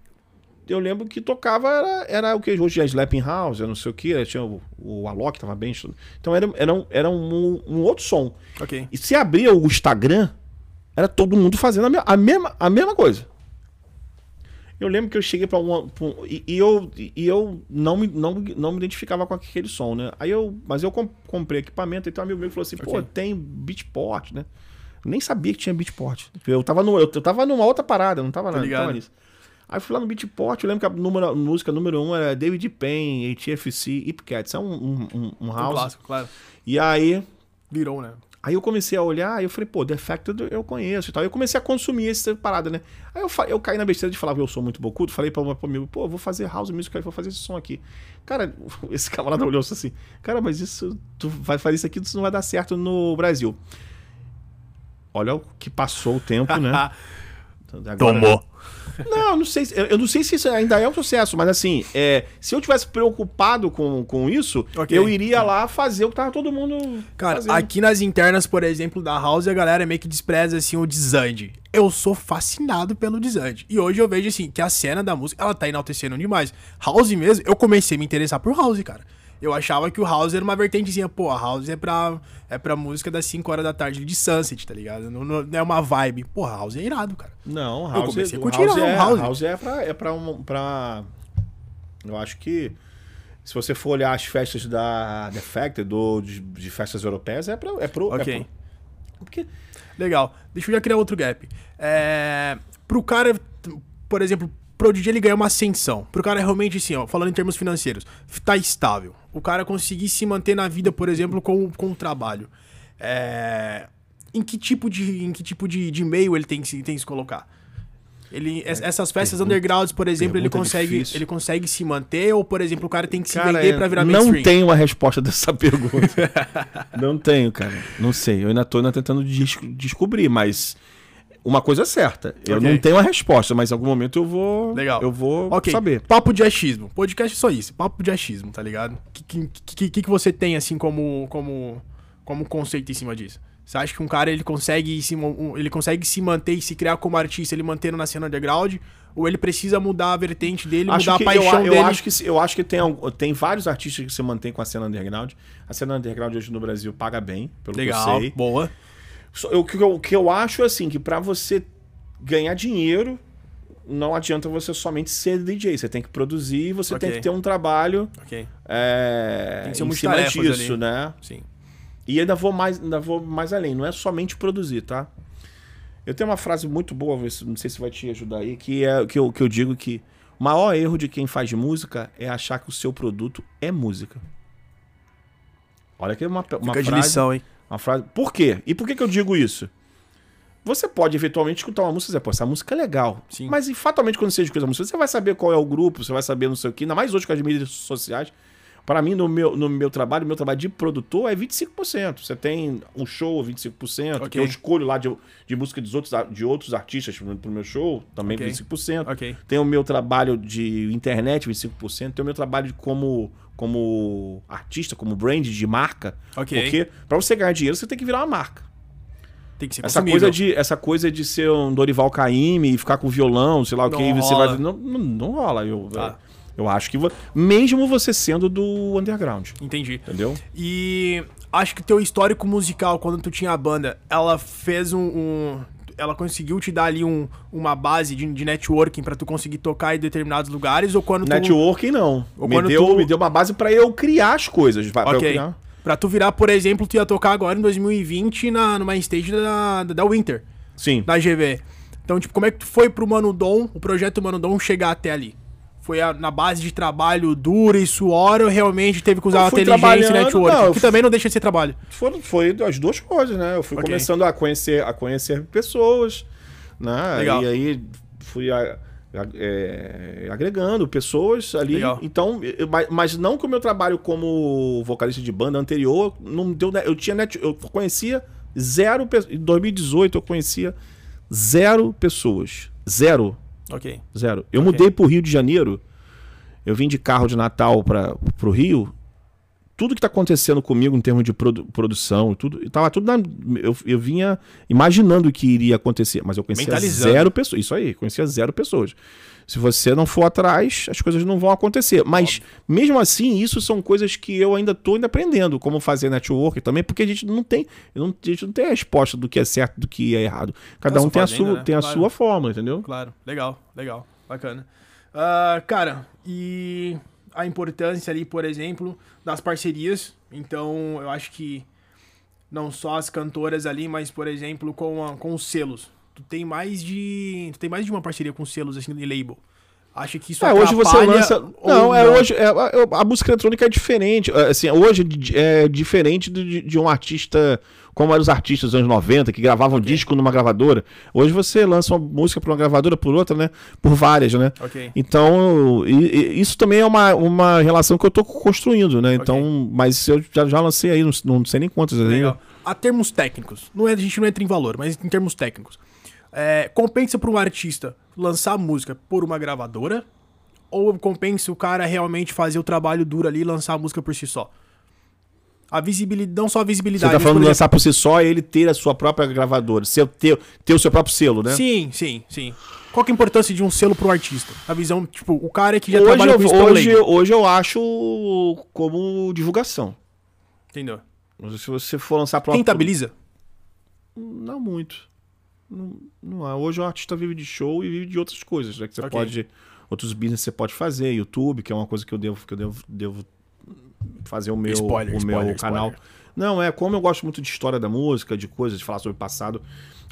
eu lembro que tocava era, era o que hoje é Slapping House, eu não sei o que, tinha o, o Alok tava bem. Então era, era, um, era um, um outro som. Ok. E se abria o Instagram, era todo mundo fazendo a, me- a mesma, a mesma coisa. Eu lembro que eu cheguei pra uma. pra um- e, e eu, e eu não, me, não, não me identificava com aquele som, né? Aí eu. Mas eu com- comprei equipamento então um amigo meu falou assim: pô, Ok. tem beatport, né? Nem sabia que tinha beatport. Eu tava, no, eu, eu tava numa outra parada, não tava, na, não ligado. tava nisso. Aí fui lá no beatport, eu lembro que a, número, a música número um era David Payne, ATFC, Ipcats. É um, um, um, um Um house. clássico, claro. E aí. Virou, né? Aí eu comecei a olhar e eu falei, pô, Factor eu conheço e tal. Aí eu comecei a consumir essa parada, né? Aí eu, eu caí na besteira de falar eu sou muito bocudo. Falei pra uma amigo, pô, vou fazer house music, aí vou fazer esse som aqui. Cara, esse camarada olhou assim, cara, mas isso, tu vai fazer isso aqui, isso não vai dar certo no Brasil. Olha o que passou o tempo, né? Agora- Tomou. Não, não sei. se- Eu, não sei se isso ainda é um sucesso, mas assim, é, se eu tivesse preocupado com, com isso, Ok. eu iria lá fazer o que tava todo mundo. Cara, fazendo. aqui nas internas, por exemplo, da House, a galera meio que despreza, assim, o Dizand. Eu sou fascinado pelo Dizand. E hoje eu vejo, assim, que a cena da música, ela tá enaltecendo demais. House mesmo, eu comecei a me interessar por House, cara. Eu achava que o House era uma vertentezinha, pô, a House é pra, é pra música das 5 horas da tarde de Sunset, tá ligado? Não, não é uma vibe. Pô, House é irado, cara. Não, House, comecei a o curtir house, é, House. house é pra. É pra, um, pra eu acho que. Se você for olhar as festas da The Factor, do, de, de festas europeias, é, pra, é pro. Ok. É pro porque, Legal. Deixa eu já criar outro gap. É, pro cara, por exemplo, pro DJ ele ganhar uma ascensão. Pro cara realmente, assim, ó, falando em termos financeiros, tá estável. O cara conseguir se manter na vida, por exemplo, com, com o trabalho. É, em que tipo de, em que tipo de, de meio ele tem que se, tem que se colocar? Ele, es- essas festas undergrounds, por exemplo, ele pergunta consegue, difícil. ele consegue se manter ou, por exemplo, o cara tem que se cara, vender é- pra virar não mainstream? tenho uma resposta dessa pergunta. não tenho, cara. Não sei. Eu ainda tô ainda tentando des- descobrir, mas. Uma coisa é certa. Eu Ok. não tenho a resposta, mas em algum momento eu vou. Legal. Eu vou Ok, saber. papo de achismo. Podcast é só isso, papo de achismo, tá ligado? O que, que, que, que- você tem, assim, como, como, como conceito em cima disso? Você acha que um cara, ele consegue, se, ele consegue se manter e se criar como artista, ele mantendo na cena underground? Ou ele precisa mudar a vertente dele, Acho mudar a paixão eu, eu dele? acho que eu acho que tem tem vários artistas que se mantêm com a cena underground. A cena underground hoje no Brasil paga bem, pelo que eu Legal, sei. boa. O que eu, que eu acho é assim que pra você ganhar dinheiro não adianta você somente ser DJ, você tem que produzir, você Ok. tem que ter um trabalho Ok, é, Tem que ser em cima disso, ali. né? sim. E ainda vou mais, ainda vou mais além, não é somente produzir, tá? Eu tenho uma frase muito boa, não sei se vai te ajudar aí, que é que eu, que eu digo que o maior erro de quem faz música é achar que o seu produto é música. Olha que é uma, uma Fica de frase, lição, hein? Uma frase. Por quê? E por que, que eu digo isso? Você pode eventualmente escutar uma música e dizer, pô, essa música é legal. Sim. Mas fatalmente, quando você escuta a música, você vai saber qual é o grupo, você vai saber não sei o quê, ainda mais hoje com as mídias sociais. Para mim, no meu, no meu trabalho, meu trabalho de produtor é 25%. Você tem um show, 25%, Ok. que eu escolho lá de, de música dos outros, de outros artistas pro, pro meu show, também Ok. 25%. Ok. Tem o meu trabalho de internet, 25%. Tem o meu trabalho de como, como artista, como brand de marca. Ok. Porque para você ganhar dinheiro, você tem que virar uma marca. Tem que ser Essa consumível. coisa, de, essa coisa de ser um Dorival Caymmi e ficar com violão, sei lá o que, você vai. Não, não, não rola. Eu, Tá. Eu acho que. Mesmo você sendo do underground. Entendi. Entendeu? E acho que teu histórico musical, quando tu tinha a banda, ela fez um. um- ela conseguiu te dar ali um, uma base de, de networking pra tu conseguir tocar em determinados lugares? Ou quando tu. Networking não. Ou Me deu, tu- me deu uma base pra eu criar as coisas. Pra, pra eu criar. Pra tu virar, por exemplo, tu ia tocar agora em 2020 na, numa stage da, da Winter, Sim. da GV. Então, tipo, como é que tu foi pro Mano Dom, o projeto Mano Dom, chegar até ali? Foi a- na base de trabalho duro e suor ou realmente teve que usar a inteligência e networking? não, que também não deixa de ser trabalho. Foi, foi as duas coisas, né? Eu fui Ok. começando a conhecer, a conhecer pessoas, né? Legal. E aí fui a- é, agregando pessoas ali. Legal. Então, mas, mas não que o meu trabalho como vocalista de banda anterior não deu. Eu tinha net, eu conhecia zero. Em 2018 eu conhecia zero pessoas. Zero. Ok. Zero. Eu Ok. mudei pro Rio de Janeiro. Eu vim de carro de Natal para pro Rio. Tudo que tá acontecendo comigo em termos de produ- produção, tudo, tava tudo na, eu, eu vinha imaginando o que iria acontecer, mas eu conhecia zero pessoas. Isso aí, conhecia zero pessoas. Se você não for atrás, as coisas não vão acontecer. Mas mesmo assim, isso são coisas que eu ainda tô ainda aprendendo, como fazer network também, porque a gente não tem, não- a gente não tem a resposta do que é certo, do que é errado. Cada Tá um tem a sua, né? tem a Claro. sua forma, entendeu? Claro, legal, legal, bacana. Ah, cara, e a importância ali, por exemplo, das parcerias. Então, eu acho que não só as cantoras ali, mas, por exemplo, com, a- com os selos. Tu tem mais de. Tu tem mais de uma parceria com selos assim de label. Acha que isso É, hoje você lança. ou Não, é hoje. é, a, música eletrônica é diferente. é, Assim, hoje é diferente de, de um artista. Como eram os artistas dos anos 90, que gravavam disco numa gravadora. Hoje você lança uma música por uma gravadora, por outra, né? Por várias, né? Ok. Então, e- e isso também é uma, uma relação que eu tô construindo, né? Então, mas eu já, já lancei aí, não, não sei nem quantas aí. Legal. A termos técnicos, não é, a gente não entra em valor, mas em termos técnicos. É, compensa para um artista lançar música por uma gravadora? Ou compensa o cara realmente fazer o trabalho duro ali e lançar a música por si só? A visibilidade, não só a Você visibilidade. tá mas, falando de lançar por si só e ele ter a sua própria gravadora, seu, ter, ter o seu próprio selo, né? Sim, sim, sim. Qual que é a importância de um selo pro artista? A visão, tipo, o cara que já Hoje, trabalha eu, com isso hoje, hoje eu acho como divulgação. Entendeu? Mas Se você for lançar pra uma- Rentabiliza? Não muito. Não, não é. Hoje o artista vive de show e vive de outras coisas, né? Que você Ok. pode. Outros business você pode fazer, YouTube, que é uma coisa que eu devo, que eu devo, devo fazer o meu, Spoiler, o meu spoiler, canal. spoiler. Não, é como eu gosto muito de história da música, de coisas, de falar sobre o passado.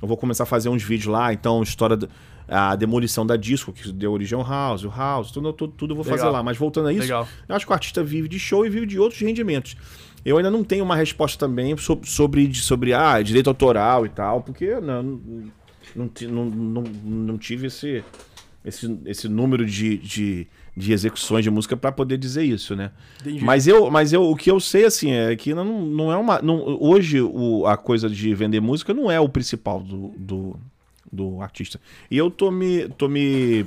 Eu vou começar a fazer uns vídeos lá, então, história da a demolição da disco, que deu origem ao House, o House, tudo, tudo, tudo eu vou fazer Legal. lá. Mas voltando a isso, Legal. eu acho que o artista vive de show e vive de outros rendimentos. Eu ainda não tenho uma resposta também so- sobre, sobre ah, direito autoral e tal, porque não, não, não, não, não, tive esse, esse, esse número de, de, de execuções de música para poder dizer isso, né? Entendi. Mas eu, mas eu, o que eu sei assim é que não, não é uma, não, hoje o, a coisa de vender música não é o principal do, do, do artista. E eu tô me, tô me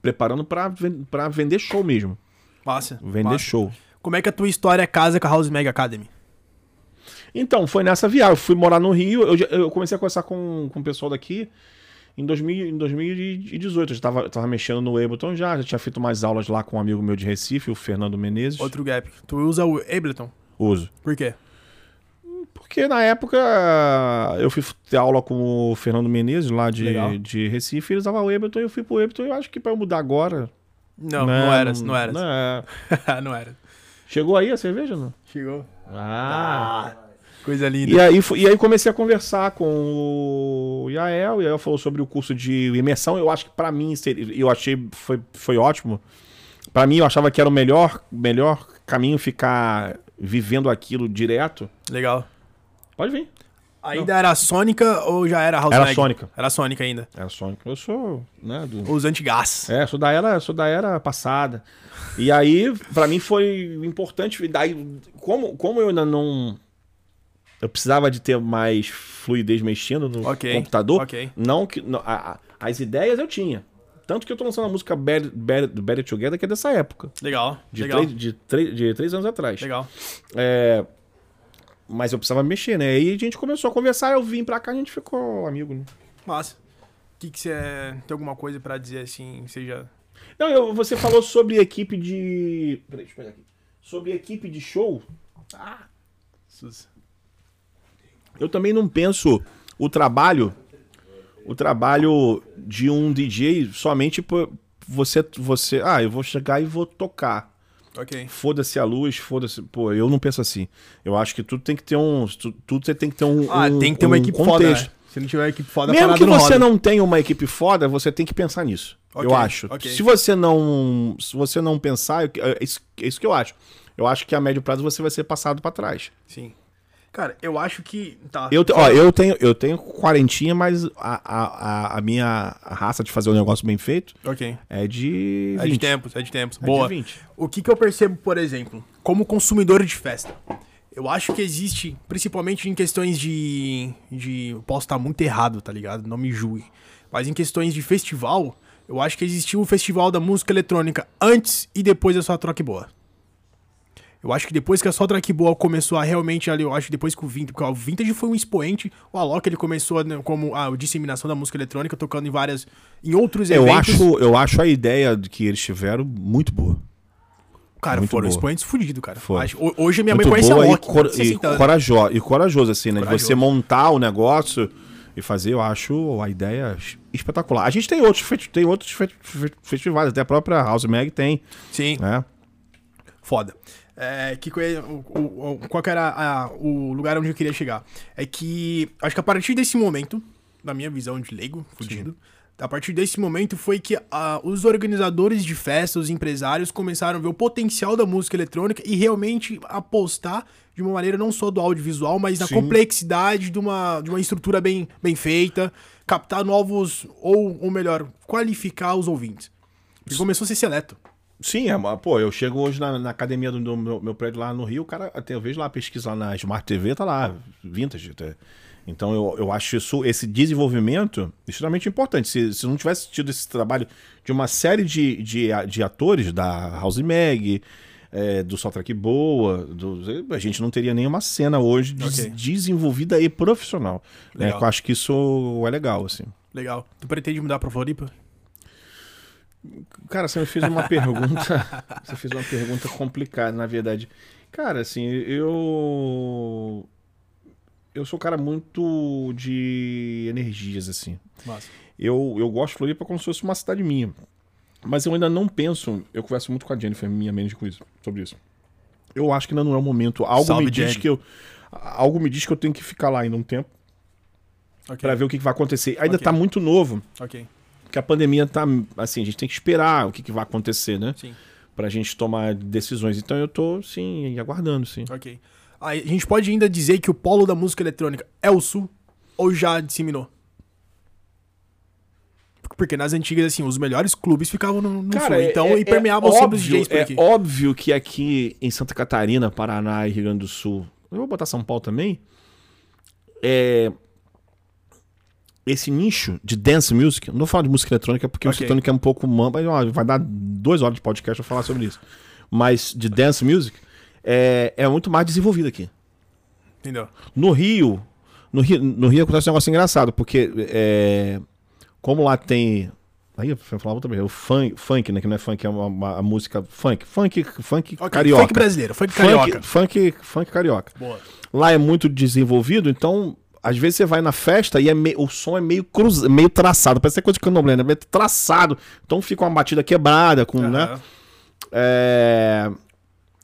preparando para para vender show mesmo, Massa. vender massa. show. Como é que a tua história casa com a House Mega Academy? Então, foi nessa viagem. Eu fui morar no Rio. Eu, eu comecei a conversar com, com o pessoal daqui em, 2000, em 2018. Eu já tava, tava mexendo no Ableton já. Já tinha feito umas aulas lá com um amigo meu de Recife, o Fernando Menezes. Outro gap. Tu usa o Ableton. Uso. Por quê? Porque na época eu fui ter aula com o Fernando Menezes lá Legal. de, de Recife. Ele usava o Ableton e eu fui pro Ableton. Eu acho que pra eu mudar agora. Não, né, não eras, não eras. é. não era. Chegou aí a cerveja, não? Chegou. Ah. Coisa linda. E aí, e aí comecei a conversar com o Yael, e aí falou sobre o curso de imersão. Eu acho que pra mim, eu achei foi, foi ótimo. Pra mim, eu achava que era o melhor, melhor caminho ficar vivendo aquilo direto. Legal. Pode vir. Ainda era Sônica ou já era House Era Mag? Sônica. Era Sônica ainda. Era Sonic. Eu sou, né, do... Os antigás. É, sou da era, sou da era passada. E aí, pra mim foi importante. Daí, como, como eu ainda não. Eu precisava de ter mais fluidez mexendo no Ok, computador. ok. Não que. não, a- a- as ideias eu tinha. Tanto que eu tô lançando a música Better, Better, Better Together, que é dessa época. Legal. De, legal. Três, de, três, de três anos atrás. Legal. É, Mas eu precisava mexer, né? Aí a gente começou a conversar, eu vim pra cá, a gente ficou amigo, né? Massa. O que que você tem alguma coisa pra dizer assim, seja Não, eu- você falou sobre equipe de. Peraí, deixa eu pegar aqui. Sobre equipe de show. Sus. Eu também não penso o trabalho. O trabalho de um DJ somente por você. você ah, eu vou chegar e vou tocar. OK. Foda-se a luz, foda-se. Pô, eu não penso assim. Eu acho que tudo tem que ter um. tu- Tudo você tem que ter um. Ah, um- tem que ter uma um equipe foda, contexto. né? Se não tiver uma equipe foda, Mesmo que não você roda. não tenha uma equipe foda, você tem que pensar nisso. Ok, eu acho. ok. Se você não, se você não pensar, é isso, é isso que eu acho. Eu acho que a médio prazo você vai ser passado pra trás. Sim. Cara, eu acho que tá. Eu, ó, eu tenho, eu tenho quarentinha, mas a, a, a- minha raça de fazer um negócio bem feito OK. é de É de 20. tempos, é de tempos. É de Boa. 20. O que, que eu percebo, por exemplo, como consumidor de festa? Eu acho que existe, principalmente em questões de. de posso estar muito errado, tá ligado? Não me julgue. Mas em questões de festival, eu acho que existiu o festival da música eletrônica antes e depois da sua troca boa. Eu acho que depois que a sua track boa começou a realmente ali, eu acho que depois que o Vintage, porque o Vintage foi um expoente, o Alok ele começou né, como a disseminação da música eletrônica, tocando em várias, em outros Eu eventos. acho, eu acho a ideia de que eles tiveram muito boa. Cara, Muito foram boa. expoentes fudidos, cara. Foi. Acho- ho- hoje minha mãe muito conhece a boa Loki. e, cor, e, 60 anos. corajoso, e corajoso, assim, né? De Corajoso. você montar o negócio e fazer, eu acho a ideia es- espetacular. A gente tem outros, tem outros fe- fe- festivais, até a própria House Mag tem, Sim, né? foda. É, que, o, o- qual que era a- o lugar onde eu queria chegar? É que, acho que a partir desse momento, na minha visão de leigo, fudido, a partir desse momento foi que ah, os organizadores de festas, os empresários, começaram a ver o potencial da música eletrônica e realmente apostar de uma maneira não só do audiovisual, mas na Sim. complexidade de uma, de uma estrutura bem, bem feita, captar novos, ou, ou melhor, qualificar os ouvintes. E começou a ser seleto. Sim, é, pô, eu chego hoje na, na academia do, do meu, meu prédio lá no Rio, o cara, até eu vejo lá, pesquisa lá na Smart TV, tá lá, vintage. até. Então eu, eu acho isso, esse desenvolvimento extremamente importante. Se, se não tivesse tido esse trabalho de uma série de, de, de atores, da House Mag, é, do Soundtrack Boa, do- a gente não teria nenhuma cena hoje des- Ok. desenvolvida e profissional. Né? Eu acho que isso é legal, assim. Legal. Tu pretende mudar pra Floripa? Cara, você me fez uma pergunta. Você fez uma pergunta complicada, na verdade. Cara, assim, eu. Eu sou um cara muito de energias, assim. Eu, eu gosto de Floripa como se fosse uma cidade minha. Mas eu ainda não penso. Eu converso muito com a Jennifer, minha manager, sobre isso. Eu acho que ainda não é o momento. Algo Salve, me diz Jenny. que eu. Algo me diz que eu tenho que ficar lá ainda um tempo Ok. pra ver o que, vai acontecer. Ainda Ok. tá muito novo. Ok. Porque a pandemia tá. Assim, a gente tem que esperar o que, que vai acontecer, né? Sim. pra gente tomar decisões. Então eu tô, sim, aguardando, sim. Ok. A gente pode ainda dizer que o polo da música eletrônica é o sul ou já disseminou? Porque nas antigas, assim, os melhores clubes ficavam no, no sul. Então, e permeavam sobre os DJs por é aqui. óbvio que aqui em Santa Catarina, Paraná e Rio Grande do Sul, eu vou botar São Paulo também, é esse nicho de dance music, não vou falar de música eletrônica porque Ok. música eletrônica é um pouco mamba, vai dar duas horas de podcast pra falar sobre isso. Mas de dance music é, é muito mais desenvolvido aqui. Entendeu? No Rio, no Rio, no Rio acontece um negócio engraçado, porque é, como lá tem. Aí eu falava também, o funk, funk, né? Que não é funk, é uma, uma- a música funk. Funk, funk Ok, carioca. Funk brasileiro, funk carioca. Funk, funk, funk carioca. Boa. Lá é muito desenvolvido, então. Às vezes você vai na festa e é me- o som é meio cruz, meio traçado, parece ser coisa de candomblé, né? Meio traçado. Então fica uma batida quebrada, com, né? Aham. É,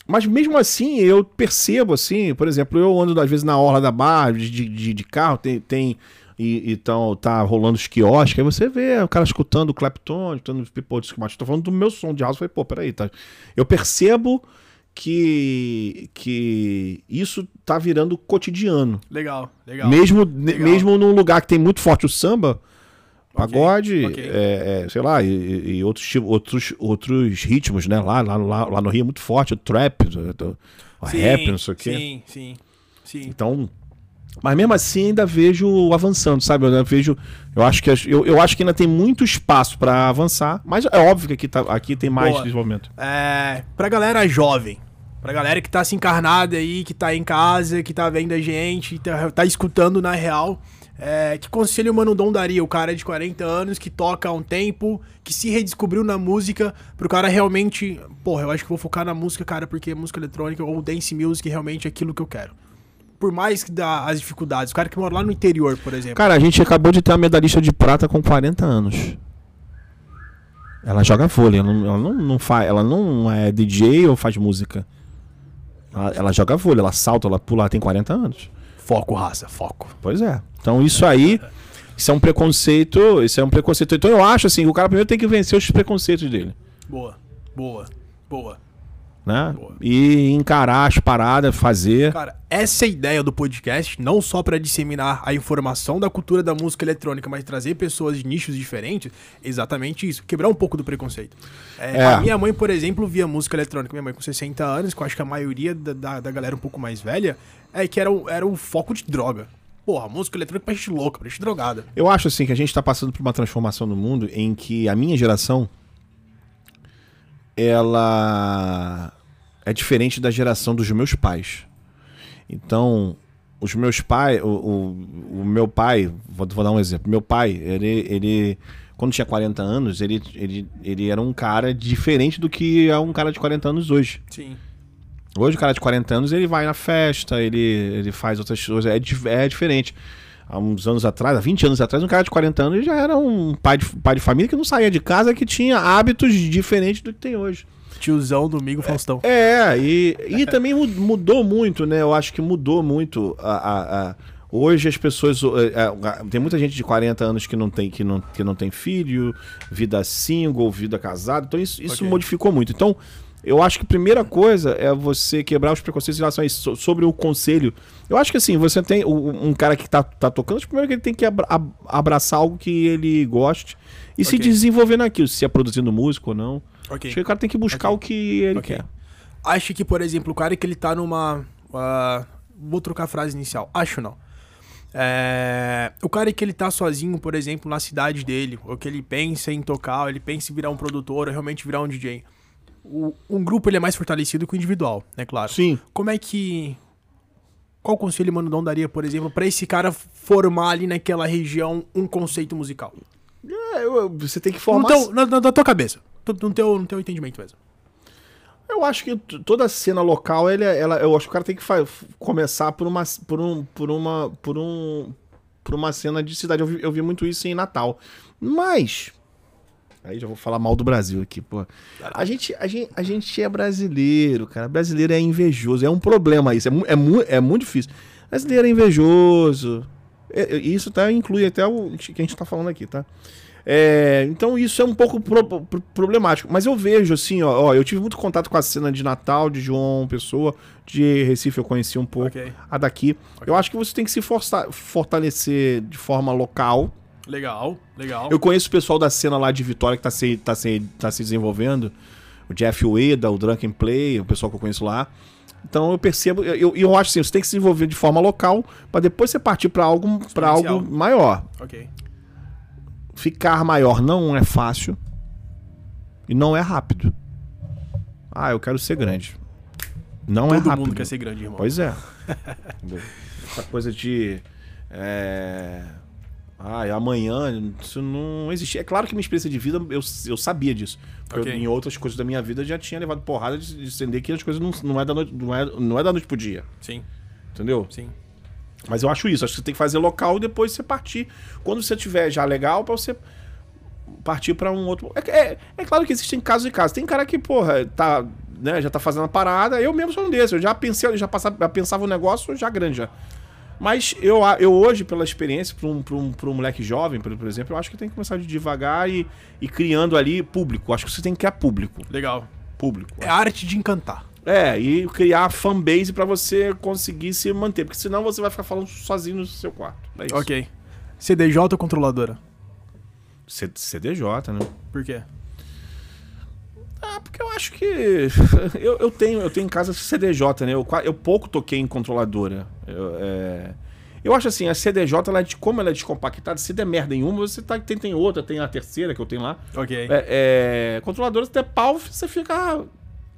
Mas mesmo assim, eu percebo, assim, por exemplo, eu ando às vezes na orla da barra, de, de, de carro, tem. tem e então tá rolando os quiosques, aí você vê o cara escutando o Clapton, escutando pô, mas tô falando do meu som de house, eu falei, pô, peraí, tá. Eu percebo que, que isso tá virando cotidiano. Legal, legal. Mesmo, Legal. mesmo num lugar que tem muito forte o samba, pagode, ok. é, é, sei lá, e, e outros, outros, outros ritmos, né? Lá, lá, lá, lá no Rio é muito forte, o trap, o, Sim, rap, não sei o quê. Sim, sim, sim. Então. Mas mesmo assim ainda vejo avançando, sabe? Eu ainda vejo. Eu acho que, eu, eu acho que ainda tem muito espaço pra avançar, mas é óbvio que aqui, tá, aqui tem mais Boa. desenvolvimento. É, pra galera jovem, Pra galera que tá se encarnada aí, que tá em casa, que tá vendo a gente, tá, tá escutando na real. É, que conselho o Mano Dom daria? O cara de 40 anos que toca há um tempo, que se redescobriu na música, pro cara realmente. Porra, eu acho que vou focar na música, cara, porque música eletrônica ou dance music realmente é aquilo que eu quero. Por mais que dá as dificuldades. O cara que mora lá no interior, por exemplo. Cara, a gente acabou de ter uma medalhista de prata com 40 anos. Ela joga vôlei, ela não, ela não, não faz, ela não é DJ ou faz música. Ela, ela joga vôlei, ela salta, ela pula, ela tem 40 anos. Foco, raça, foco. Pois é. Então isso aí, isso é um preconceito, isso é um preconceito. Então eu acho assim, o cara primeiro tem que vencer os preconceitos dele, Boa, boa, boa. Né? Boa. E encarar as paradas, fazer. Cara, essa é a ideia do podcast, não só pra disseminar a informação da cultura da música eletrônica, mas trazer pessoas de nichos diferentes, exatamente isso, quebrar um pouco do preconceito. É, É. A minha mãe, por exemplo, via música eletrônica, minha mãe com 60 anos, que eu acho que a maioria da, da, da galera um pouco mais velha, é que era era o foco de droga. Porra, música eletrônica pra gente louca, pra gente drogada. Eu acho assim que a gente tá passando por uma transformação no mundo em que a minha geração ela é diferente da geração dos meus pais. Então, os meus pais, o, o, o meu pai, vou, vou dar um exemplo. Meu pai, ele, ele quando tinha 40 anos, ele, ele, ele era um cara diferente do que é um cara de 40 anos hoje. Sim. Hoje o cara de 40 anos ele vai na festa, ele, ele faz outras coisas, é, é diferente. Há uns anos atrás, há 20 anos atrás, um cara de 40 anos já era um pai de, pai de família que não saía de casa, que tinha hábitos diferentes do que tem hoje. Tiozão, domingo, Faustão. É, e, e também mu- mudou muito, né? Eu acho que mudou muito a. a- a- Hoje as pessoas. eh, eh, Tem muita gente de 40 anos que não tem, que não, que não tem filho, vida single, vida casada. Então isso, isso Ok. modificou muito. Então, eu acho que a primeira coisa é você quebrar os preconceitos em relação a isso, so- sobre o conselho. Eu acho que assim, você tem um cara que tá, tá tocando, primeiro que ele tem que abra- ab- abraçar algo que ele goste e se Ok. desenvolver naquilo, se é produzindo música ou não. Ok. Acho que o cara tem que buscar Ok. o que ele Ok. quer. Acho que, por exemplo, o cara que ele tá numa. ah, vou trocar a frase inicial. Acho não. É, o cara que ele tá sozinho, por exemplo, na cidade dele, ou que ele pensa em tocar, ou ele pensa em virar um produtor, ou realmente virar um DJ. O- um grupo ele é mais fortalecido que o individual, né, claro. Sim. Como é que. Qual conselho Mano Dom daria, por exemplo, pra esse cara formar ali naquela região um conceito musical? É, você tem que formar. teu, na, na- na tua cabeça. No teu, no teu entendimento mesmo. Eu acho que toda cena local, ele, é- ela, eu acho que o cara tem que começar por uma, por um, por uma, por um, por uma cena de cidade. Eu vi, eu vi muito isso em Natal. Mas aí já vou falar mal do Brasil aqui, pô. A gente, a gente, a gente é brasileiro, cara. Brasileiro é invejoso. É um problema isso. É, é, mu- é muito difícil. Brasileiro é invejoso. É- é- isso tá, inclui até o que a gente tá falando aqui, tá? É, então isso é um pouco pro- pro- problemático. Mas eu vejo assim, ó, ó, eu tive muito contato com a cena de Natal, de João Pessoa, de Recife eu conheci um pouco, Ok. a daqui. Eu acho que você tem que se força- fortalecer de forma local. Legal, legal. Eu conheço o pessoal da cena lá de Vitória que tá se, tá se, tá se desenvolvendo. O Jeff Ueda, o Drunken Play, o pessoal que eu conheço lá. Então eu percebo, eu, eu, acho assim, você tem que se desenvolver de forma local para depois você partir para algo, pra Exponencial. algo maior. Ok. Ficar maior não é fácil e não é rápido. Ah, eu quero ser grande. Não é Todo rápido. mundo quer ser grande, irmão. Pois é. Essa coisa de. É... Ah, amanhã, isso não existe. É claro que minha experiência de vida, eu, eu sabia disso. Porque Ok. eu, em outras coisas da minha vida, já tinha levado porrada de, de entender que as coisas não, não, é da noite, não, é, não é da noite pro dia. Sim, Entendeu? sim. Mas eu acho isso. Acho que você tem que fazer local e depois você partir. Quando você tiver já legal, pra você partir pra um outro. É, é, é claro que existem casos e casos. Tem cara que, porra, tá, né, já tá fazendo a parada. Eu mesmo sou um desses. Eu já pensei, já, passava, já pensava o negócio já grande já. Mas eu, eu hoje, pela experiência, pra um, pra um, pra um moleque jovem, por, por exemplo, eu acho que tem que começar de devagar e, e criando ali público. Eu acho que você tem que criar público. Legal. Público. É a arte de encantar. É, e criar fanbase pra você conseguir se manter. Porque senão você vai ficar falando sozinho no seu quarto. É isso. Ok. CDJ ou controladora? C- CDJ, né? Por quê? Ah, porque eu acho que. Eu, eu tenho eu tenho em casa CDJ, né? Eu, eu pouco toquei em controladora. Eu, é, eu acho assim, a CDJ, ela é de, como ela é descompactada, se der merda em uma, você tá, tem, tem outra, tem a terceira que eu tenho lá. Ok. É, é, controladora, se der pau, você fica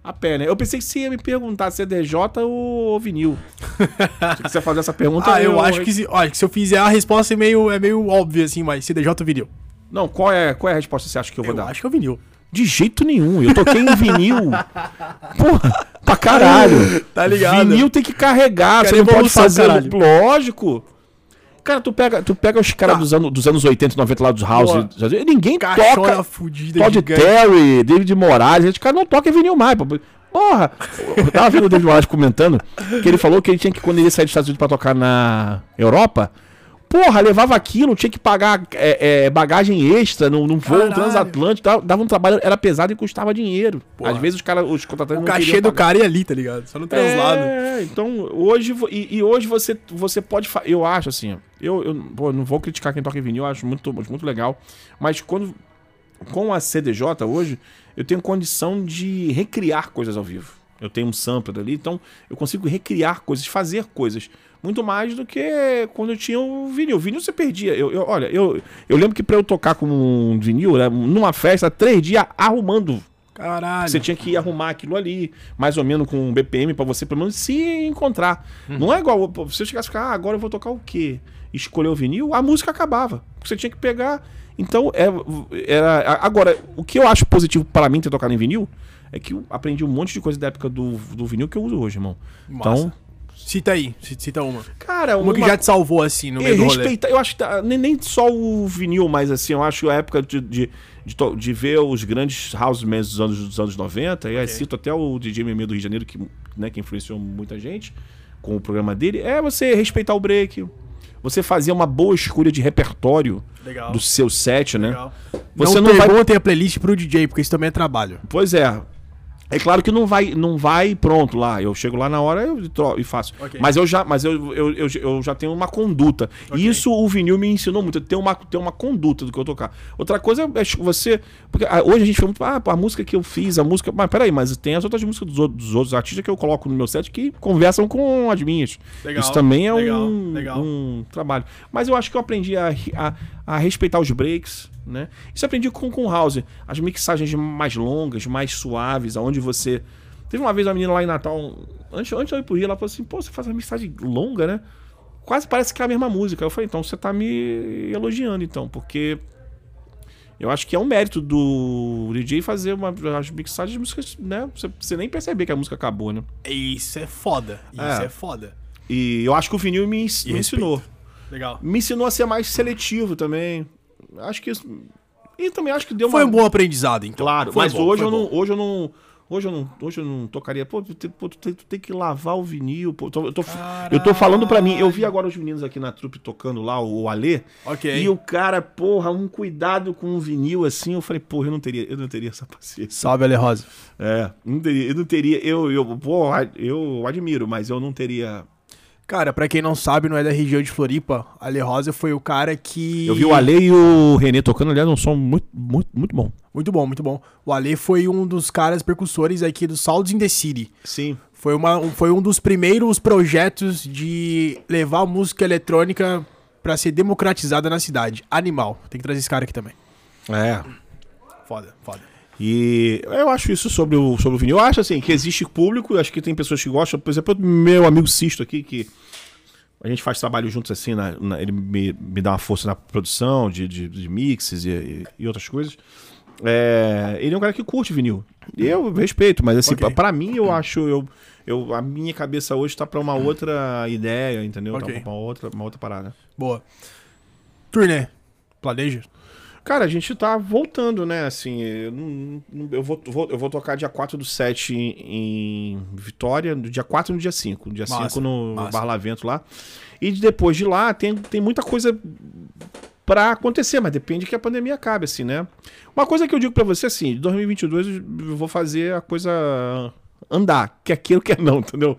a pé, né? Eu pensei que você ia me perguntar CDJ ou vinil. se você fazer essa pergunta... ah, eu, acho que, se, acho que se eu fizer a resposta é meio, é meio óbvia, assim, mas CDJ ou vinil? Não, qual é, qual é a resposta que você acha que eu vou Eu dar? acho que é o vinil. De jeito nenhum. Eu toquei em vinil. Porra, pra caralho. Tá ligado? Vinil tem que carregar. Cara, você não pode fazer. Lógico. Cara, tu pega, tu pega os caras Tá. dos, anos, dos anos 80 e 90 lá dos House. Boa. Ninguém Caixona toca. fudida, Todd gigante. Terry, David Morales. Esse cara não toca em vinil mais. Porra. Eu tava vendo o David Morales comentando que ele falou que ele tinha que, quando ele ia sair dos Estados Unidos pra tocar na Europa. Porra, levava aquilo, tinha que pagar é, é, bagagem extra no, num voo Caralho. transatlântico, dava, um trabalho, era pesado e custava dinheiro. Porra. Às vezes os caras, os contratantes O cachê do cara ia ali, tá ligado? Só no translado. É, então hoje e, e hoje você você pode eu acho assim, eu, eu pô, não vou criticar quem toca em vinil, eu acho muito muito legal, mas quando com a CDJ hoje eu tenho condição de recriar coisas ao vivo. Eu tenho um sampler ali, então eu consigo recriar coisas, fazer coisas muito mais do que quando eu tinha o vinil. O vinil você perdia. Eu, eu- olha, eu, eu lembro que pra eu tocar com um vinil, né, numa festa, três dias arrumando Caralho. você tinha que ir arrumar aquilo ali, mais ou menos com um BPM pra você pelo menos se encontrar. Não é igual eu chegasse e ficar, ah, agora eu vou tocar o quê? Escolher o vinil, a música acabava. Você tinha que pegar. Então, é, era. Agora, o que eu acho positivo para mim ter tocado em vinil é que eu aprendi um monte de coisa da época do, do vinil que eu uso hoje, irmão. Massa. Então, Cita aí, ci- cita uma. cara, Uma que já te salvou, assim, no e meio do rolê. respeitar, eu acho que tá- nem, nem só o vinil, mas assim, eu acho a época de, de, de, de ver os grandes house bands dos anos, dos anos 90, e aí cito até o DJ Meme do Rio de Janeiro, que, né, que influenciou muita gente com o programa dele, é você respeitar o break, você fazer uma boa escolha de repertório Legal. do seu set, né? Legal. Você não, não vai- pergunta a playlist pro DJ, porque isso também é trabalho. Pois é. É claro que não vai, não vai pronto lá. Eu chego lá na hora eu tro- e faço. Ok. Mas eu já, mas eu, eu, eu, eu já tenho uma conduta. Ok. E isso o vinil me ensinou muito, ter uma, ter uma conduta do que eu tocar. Outra coisa é você. Porque ah, hoje a gente fala muito, ah, a música que eu fiz, a música. Mas peraí, mas tem as outras músicas dos outros, dos outros artistas que eu coloco no meu set que conversam com as minhas. Legal, Isso também é legal, um, legal. um trabalho. Mas eu acho que eu aprendi a, a, a respeitar os breaks, né? Isso eu aprendi com, o House. As mixagens mais longas, mais suaves, aonde você. Teve uma vez uma menina lá em Natal, antes, antes eu ir pro Rio, ela falou assim: pô, você faz uma mixagem longa, né? Quase parece que é a mesma música. Eu falei: então você tá me elogiando, então, porque. Eu acho que é um mérito do DJ fazer uma, as mixagens de músicas, né? Você, você nem perceber que a música acabou, né? Isso é foda. Isso É. é, foda. E eu acho que o vinil me, me ensinou. Legal. Me ensinou a ser mais seletivo também. Acho que isso. E também acho que deu Foi uma. um bom aprendizado, então. Claro, Foi mas bom, hoje, foi eu não, hoje eu não. Hoje eu não, hoje eu não tocaria. Pô, tu, tem- pô, tu tem, tu tem que lavar o vinil. Pô, eu, tô, eu, tô, eu tô falando pra mim. Eu vi agora os meninos aqui na trupe tocando lá, o, o Alê. Ok. E o cara, porra, um cuidado com o vinil assim. Eu falei, porra, eu não teria, eu não teria essa paciência. Salve, Ale Rosa. É, não teria, eu não teria. Eu, eu, eu admiro, mas eu não teria. Cara, pra quem não sabe, não é da região de Floripa, Ale Rosa foi o cara que... Eu vi o Ale e o Renê tocando, aliás, um som muito, muito, muito bom. Muito bom, muito bom. O Ale foi um dos caras percussores aqui do Sounds in the City. Sim. Foi, uma, um- foi um dos primeiros projetos de levar a música eletrônica pra ser democratizada na cidade. Animal. Tem que trazer esse cara aqui também. É. Foda, foda. E eu acho isso sobre o, sobre o vinil. Eu acho assim que existe público, acho que tem pessoas que gostam. Por exemplo, meu amigo Sisto aqui, que a gente faz trabalho juntos assim, na- na- ele me, me dá uma força na produção de, de, de mixes e, e- e outras coisas. É, ele é um cara que curte vinil. Eu respeito, mas assim, Ok. pra, pra mim eu acho. Eu, eu, a minha cabeça hoje tá pra uma outra ideia, entendeu? Ok. Tá pra uma outra, uma outra parada. Boa. Turnê. Planeja? Cara, a gente tá voltando, né? Assim, eu, não- eu, vou, vou- eu vou tocar dia 4 do 7 em, em Vitória, no dia 4 e no dia 5. No dia Massa, 5 no massa. Bar Lavento lá. E depois de lá tem, tem muita coisa pra acontecer, mas depende que a pandemia acabe, assim, né? Uma coisa que eu digo pra você, assim, de 2022 eu vou fazer a coisa andar, quer queira ou quer não, entendeu?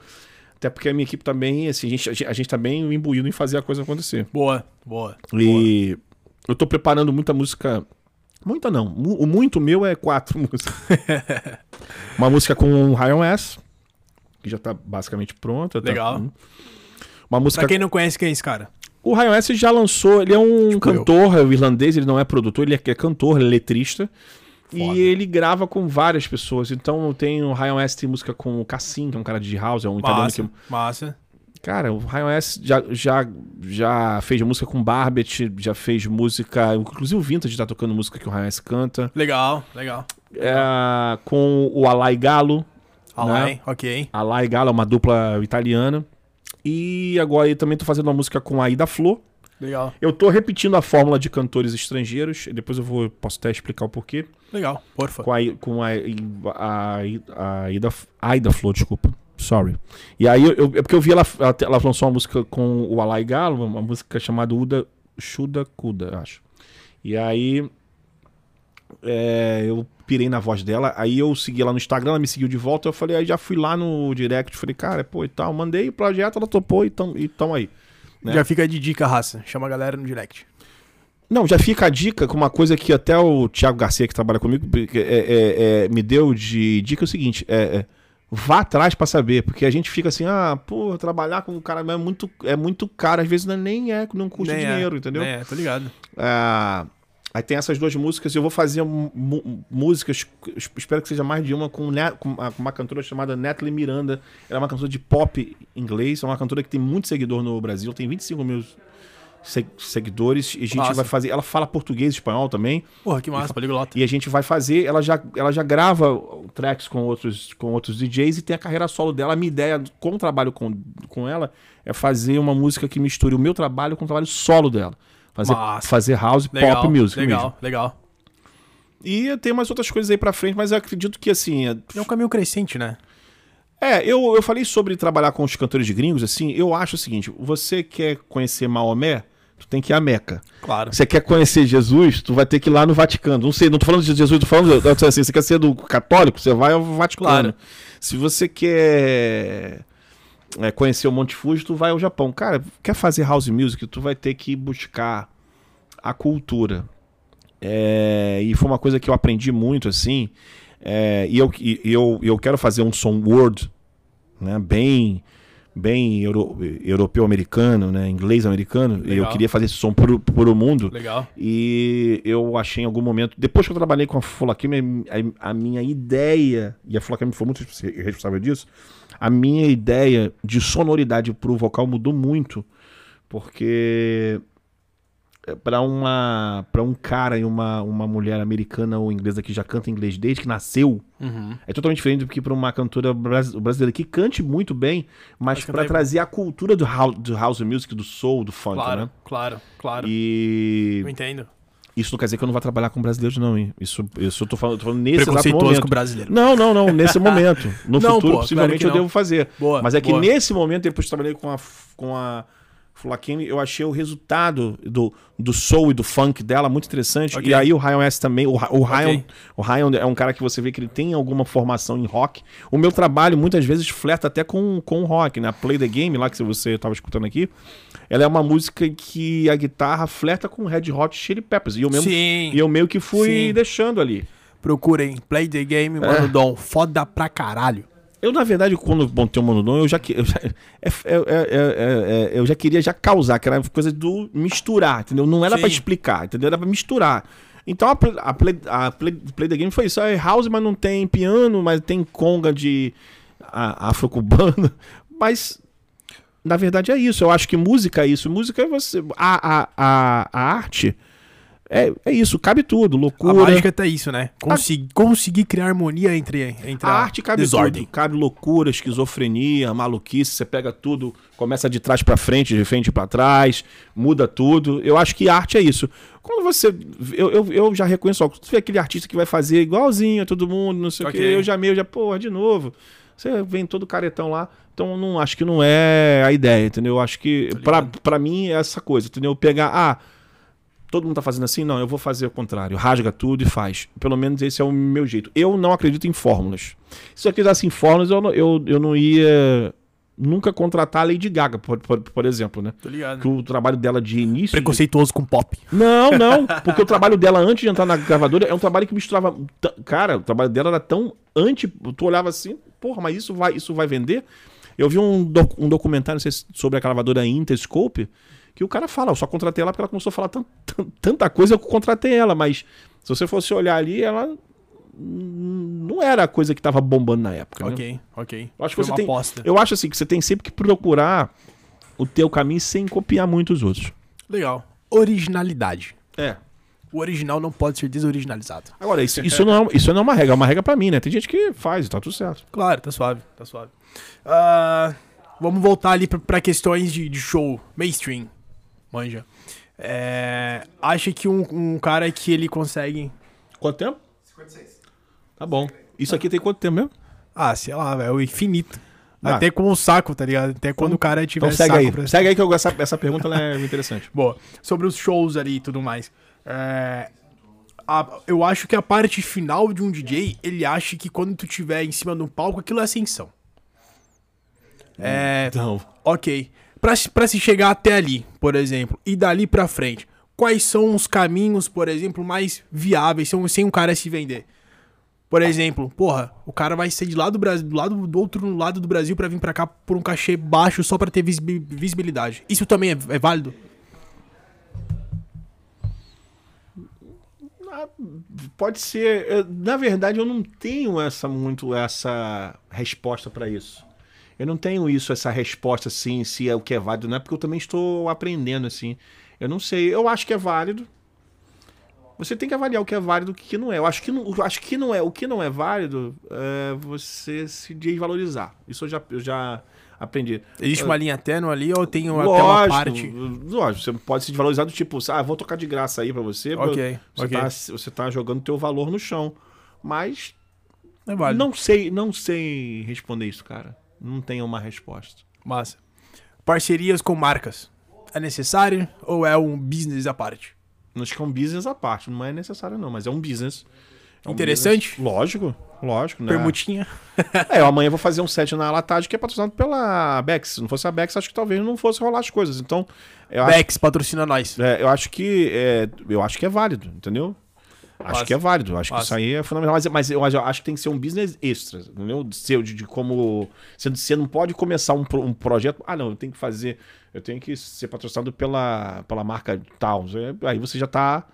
Até porque a minha equipe também, assim, a gente, a gente- a gente tá bem imbuído em fazer a coisa acontecer. Boa, boa. E eu tô preparando muita música. Muita não. O muito meu é quatro músicas. Uma música com o Ryan S. Que já tá basicamente pronta. tá- Legal. Uma música. Pra quem não conhece, quem é esse cara? O Ryan S já lançou. Ele é um Tipo eu. cantor é irlandês, ele não é produtor, ele é, é cantor, ele é letrista. E ele grava com várias pessoas. Então tem o Ryan West tem música com o Cassim, que é um cara de house, é um italiano Massa, que. massa. Cara, o Ryan West já, já, já fez música com Barbet, já fez música. Inclusive o Vintage tá tocando música que o Ryan West canta. Legal, legal. É, com o Alai Galo. Alai, Né? ok. Alai Galo é uma dupla italiana. E agora eu também tô fazendo uma música com a Aida Flor. Legal, Eu tô repetindo a fórmula de cantores estrangeiros. Depois eu vou posso até explicar o porquê. legal, porfa. Com a, com a, a, a Aida, Aida Flor, desculpa. Sorry. E aí, eu, eu- é porque eu vi ela, ela, lançou uma música com o Alai Galo, uma música chamada Uda Shuda Kuda, acho. E aí, é, eu pirei na voz dela, aí eu segui ela no Instagram, ela me seguiu de volta, eu falei, aí já fui lá no direct, falei, cara, pô, e tal, mandei o projeto, ela topou e tão, e tão aí. né? Já fica de dica, raça. Chama a galera no direct. Não, já fica a dica com uma coisa que até o Thiago Garcia, que trabalha comigo, é, é, é, me deu de dica é o seguinte: é, é, vá atrás pra saber, porque a gente fica assim, ah, pô, trabalhar com um cara é muito, é muito caro, às vezes não, é nem é, não custa Nem é, dinheiro, entendeu? É, tô ligado. Ah, aí tem essas duas músicas, eu vou fazer músicas, espero que seja mais de uma, com, Ne- com uma, cantora chamada Natalie Miranda. Ela é uma cantora de pop inglês, é uma cantora que tem muito seguidor no Brasil, tem 25 mil seguidores, e a gente vai fazer. Ela fala português e espanhol também, Porra, que massa, poliglota. e a gente vai fazer. Ela já, ela já grava tracks com outros, com outros DJs e tem a carreira solo dela. A minha ideia com o trabalho com, com ela é fazer uma música que misture o meu trabalho com o trabalho solo dela. Fazer, Massa. fazer house Legal, pop music legal, mesmo. legal. E tem umas outras coisas aí pra frente, mas eu acredito que assim. é- É um caminho crescente, né? É, eu, eu falei sobre trabalhar com os cantores de gringos, assim, eu acho o seguinte: você quer conhecer Maomé, tu tem que ir a Meca. Claro. Você quer conhecer Jesus, tu vai ter que ir lá no Vaticano. Não sei, não tô falando de Jesus, tô falando tô assim, você quer ser do católico, você vai ao Vaticano. Claro. Se você quer é, conhecer o Monte Fuji, tu vai ao Japão. Cara, quer fazer house music, tu vai ter que buscar a cultura. É, e foi uma coisa que eu aprendi muito, assim. é, e eu, e eu, eu quero fazer um som world, né, bem bem euro- europeu-americano, né, inglês-americano. E Eu queria fazer esse som por, por o mundo. Legal. E eu achei em algum momento, depois que eu trabalhei com a Fulacame, a, a minha ideia, e a Fulacame foi muito responsável disso, a minha ideia de sonoridade pro vocal mudou muito, porque para uma para um cara e uma, uma mulher americana ou inglesa que já canta inglês desde que nasceu, Uhum. é totalmente diferente do que para uma cantora bras- brasileira que cante muito bem, mas para trazer a cultura do house, do house music, do soul, do funk, Claro, né? claro, claro. E Eu entendo. isso não quer dizer que eu não vou trabalhar com brasileiros, não, hein? Isso, isso eu tô falando, tô falando nesse exato momento. com brasileiro. Não, não, não, nesse momento. No Não, futuro, pô, possivelmente, claro que eu devo fazer. Boa, Mas é que boa. nesse momento, depois que trabalhei com a, com a Flakine, eu achei o resultado do, do soul e do funk dela muito interessante. Ok. E aí o Ryan S também. O, o, Ryan, Ok. o Ryan é um cara que você vê que ele tem alguma formação em rock. O meu trabalho muitas vezes flerta até com, com o rock, né? A Play the Game, lá que você estava escutando aqui. Ela é uma música que a guitarra flerta com Red Hot Chili Peppers. E eu mesmo, Sim. e eu meio que fui Sim. deixando ali. Procurem Play the Game, Mano Dom. Foda pra caralho. Eu, na verdade, quando montei o Monodon, eu já, eu já, é- é- é- é- é- eu já queria já causar, que era coisa do misturar, entendeu? Não era pra explicar, entendeu? Era pra misturar. Então a, play, a, play, a play, play the game foi isso. É house, mas não tem piano, mas tem conga de a- afro-cubano. Mas, na verdade, é isso. Eu acho que música é isso. Música é você. A, a, a, a arte é, é isso, cabe tudo. A Loucura. mágica tá isso, né? Consegui- Conseguir criar harmonia entre, entre A a, arte cabe desordem. tudo. Cabe loucura, esquizofrenia, maluquice. Você pega tudo, começa de trás pra frente, de frente pra trás, muda tudo. Eu acho que arte é isso. Quando você. Eu, eu, eu já reconheço, ó, você vê aquele artista que vai fazer igualzinho a todo mundo, não sei o quê. Eu já meio, já, porra, de novo. Você vem todo caretão lá. Então, não, acho que não é a ideia, entendeu? Eu acho que, pra mim, é essa coisa, entendeu? Pegar, ah, todo mundo tá fazendo assim? Não, eu vou fazer o contrário. Rasga tudo e faz. Pelo menos esse é o meu jeito. Eu não acredito em fórmulas. Se eu quisesse em fórmulas, eu não, eu, eu não ia nunca contratar a Lady Gaga, por, por, por exemplo, né? Tô ligado. Que o trabalho dela de início. Preconceituoso com pop. Não, não. Porque o trabalho dela antes de entrar na gravadora é um trabalho que misturava. t- Cara, o trabalho dela era tão anti. Tu olhava assim, porra, mas isso vai, isso vai vender? Eu vi um, doc- um documentário não sei se- sobre a gravadora Interscope que o cara fala, eu só contratei ela porque ela começou a falar tan- tan- tanta coisa, eu contratei ela, mas se você fosse olhar ali, ela não era a coisa que tava bombando na época. né? Ok, ok. Eu acho que Foi você tem, aposta. eu acho assim que você tem sempre que procurar o teu caminho sem copiar muito os outros. Legal. Originalidade. É. O original não pode ser desoriginalizado. Agora, isso, isso, não, é, isso não é uma regra, é uma regra pra mim, né? Tem gente que faz e tá tudo certo. Claro, tá suave, tá suave. Ah, vamos voltar ali pra, pra questões de, de show, mainstream, manja. É, acha que um, um cara que ele consegue... Quanto tempo? 56. Tá bom. Isso aqui tem quanto tempo mesmo? Ah, sei lá, é o infinito. Ah. Até com o saco, tá ligado? Até quando o cara tiver Então segue saco aí. pra- Segue aí que eu, essa, essa pergunta ela é interessante. Boa. Sobre os shows ali e tudo mais. É, a- eu acho que a parte final de um DJ, ele acha que quando tu tiver em cima de um palco, aquilo é ascensão. É, Então, ok. Pra, se- chegar até ali, por exemplo, e dali pra frente, quais são os caminhos, por exemplo, mais viáveis sem, um cara se vender? Por exemplo, porra, o cara vai ser de lá do Brasil, do lado do outro lado do Brasil pra vir pra cá por um cachê baixo só pra ter visibi- visibilidade. Isso também é, é válido? pode ser. eu- Na verdade, eu não tenho essa muito essa resposta pra isso. Eu não tenho isso, essa resposta assim, se é o que é válido, não é porque eu também estou aprendendo assim. Eu não sei. Eu acho que é válido. Você tem que avaliar o que é válido e o que não é. Eu acho que não, acho que não é. O que não é válido é você se desvalorizar. Isso eu já, eu já aprendi. Existe uma linha tênue ali ou tem uma, Lógico, uma parte? lógico, você pode se desvalorizar do tipo, ah, vou tocar de graça aí pra você. Ok, você, ok. Tá, você tá jogando teu valor no chão. Mas É válido. não sei, não sei responder isso, cara. Não tenho uma resposta. Massa. Parcerias com marcas. É necessário ou é um business à parte? Acho que é um business à parte, não é necessário não, mas é um business. É um Interessante. business- lógico, lógico, né? Permutinha. É, eu amanhã vou fazer um set na Latage que é patrocinado pela Bex. Se não fosse a Bex, acho que talvez não fosse rolar as coisas. Então, eu acho Bex patrocina nós. É, eu acho que é, eu acho que é válido, entendeu? Acho que é válido, acho que Massa. isso aí é fundamental, mas, mas eu acho- acho que tem que ser um business extra, entendeu? De, ser- de, de como você, você não pode começar um, um projeto, ah não, eu tenho que fazer, eu tenho que ser patrocinado pela, pela marca tal, É, aí você já tá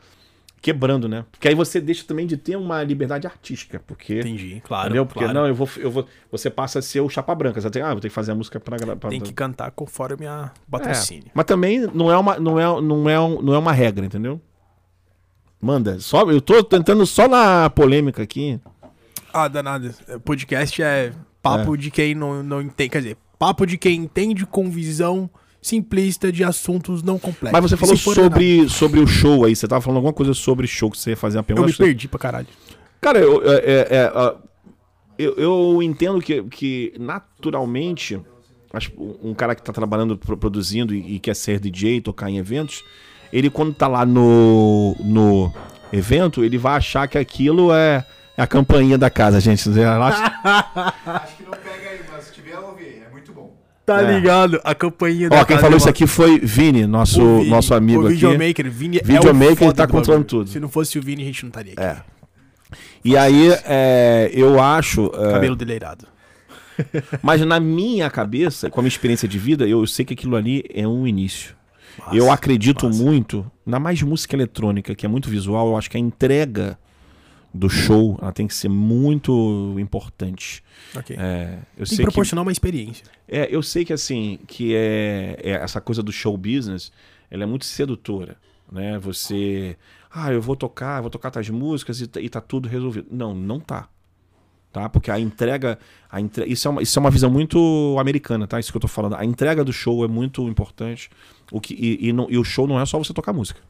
quebrando, né? Porque aí você deixa também de ter uma liberdade artística, porque Entendi, claro. entendeu? Porque claro. não, eu vou, eu vou, você passa a ser o chapa branca, você tem, ah, vou ter que fazer a música para Tem que cantar conforme a patrocínio. é, mas também não é uma, não é, não é, não é uma regra, entendeu? Manda, só, eu tô tentando só na polêmica aqui. Ah, danado. Podcast é papo de quem não, não entende. Quer dizer, papo de quem entende com visão simplista de assuntos não complexos. Mas você falou sobre, sobre o show aí, você tava falando alguma coisa sobre show que você ia fazer uma Eu pergunta. me acho que- perdi pra caralho. Cara, eu, é, é, é, eu, eu entendo que, que naturalmente um cara que tá trabalhando, pro- produzindo e, e quer ser DJ, tocar em eventos, ele quando tá lá no, no evento, ele vai achar que aquilo é, é a campainha da casa, gente. Relaxa. Acho que não pega aí, mas se tiver, ouvir. É muito bom. Tá É. ligado? A campainha Ó, quem falou isso aqui foi Vini, nosso, O Vini, nosso amigo o aqui. Videomaker, Vini Videomaker, é o ele tá do controlando tudo. Se não fosse o Vini, a gente não estaria aqui. É. E aí, é, eu acho. é, Cabelo deleirado. Mas na minha cabeça, com a minha experiência de vida, eu sei que aquilo ali é um início. Eu acredito muito, na mais música eletrônica, que é muito visual, eu acho que a entrega do show ela tem que ser muito importante. Ok. É, eu Tem sei que que proporcionar uma experiência. é, eu sei que assim, que é, é essa coisa do show business, ela é muito sedutora, né? Você, ah, eu vou tocar, vou tocar tais músicas e, tá- e tá tudo resolvido. Não, não tá. Tá? Porque a entrega, a entre... isso, é uma, isso é uma visão muito americana, tá? Isso que eu tô falando. A entrega do show é muito importante. O que, e, e, não- e o show não é só você tocar música.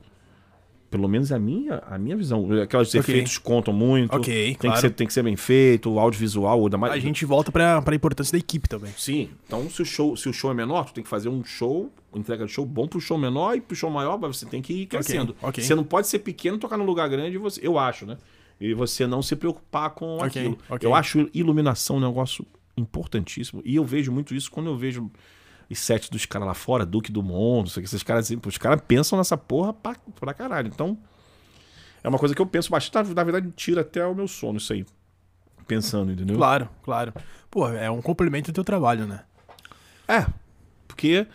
Pelo menos a minha, a minha visão. Aqueles Ok. efeitos contam muito. Ok, tem, claro. que ser, tem que ser bem feito, o audiovisual. ainda mais- A gente volta pra, pra importância da equipe também. Sim. Então, se o show, se o show é menor, tu tem que fazer um show, uma entrega de show bom pro show menor e pro show maior, você tem que ir crescendo. ok. Você não pode ser pequeno, tocar num lugar grande, você, eu acho, né? E você não se preocupar com Ok, aquilo. ok. Eu acho iluminação um negócio importantíssimo. E eu vejo muito isso quando eu vejo os sets dos caras lá fora, Duque do Mundo, sei que esses caras, assim, os caras pensam nessa porra pra, pra caralho. Então, é uma coisa que eu penso bastante. Na verdade, tira até o meu sono isso aí. Pensando, entendeu? Claro, claro. Pô, é um complemento do teu trabalho, né? É, porque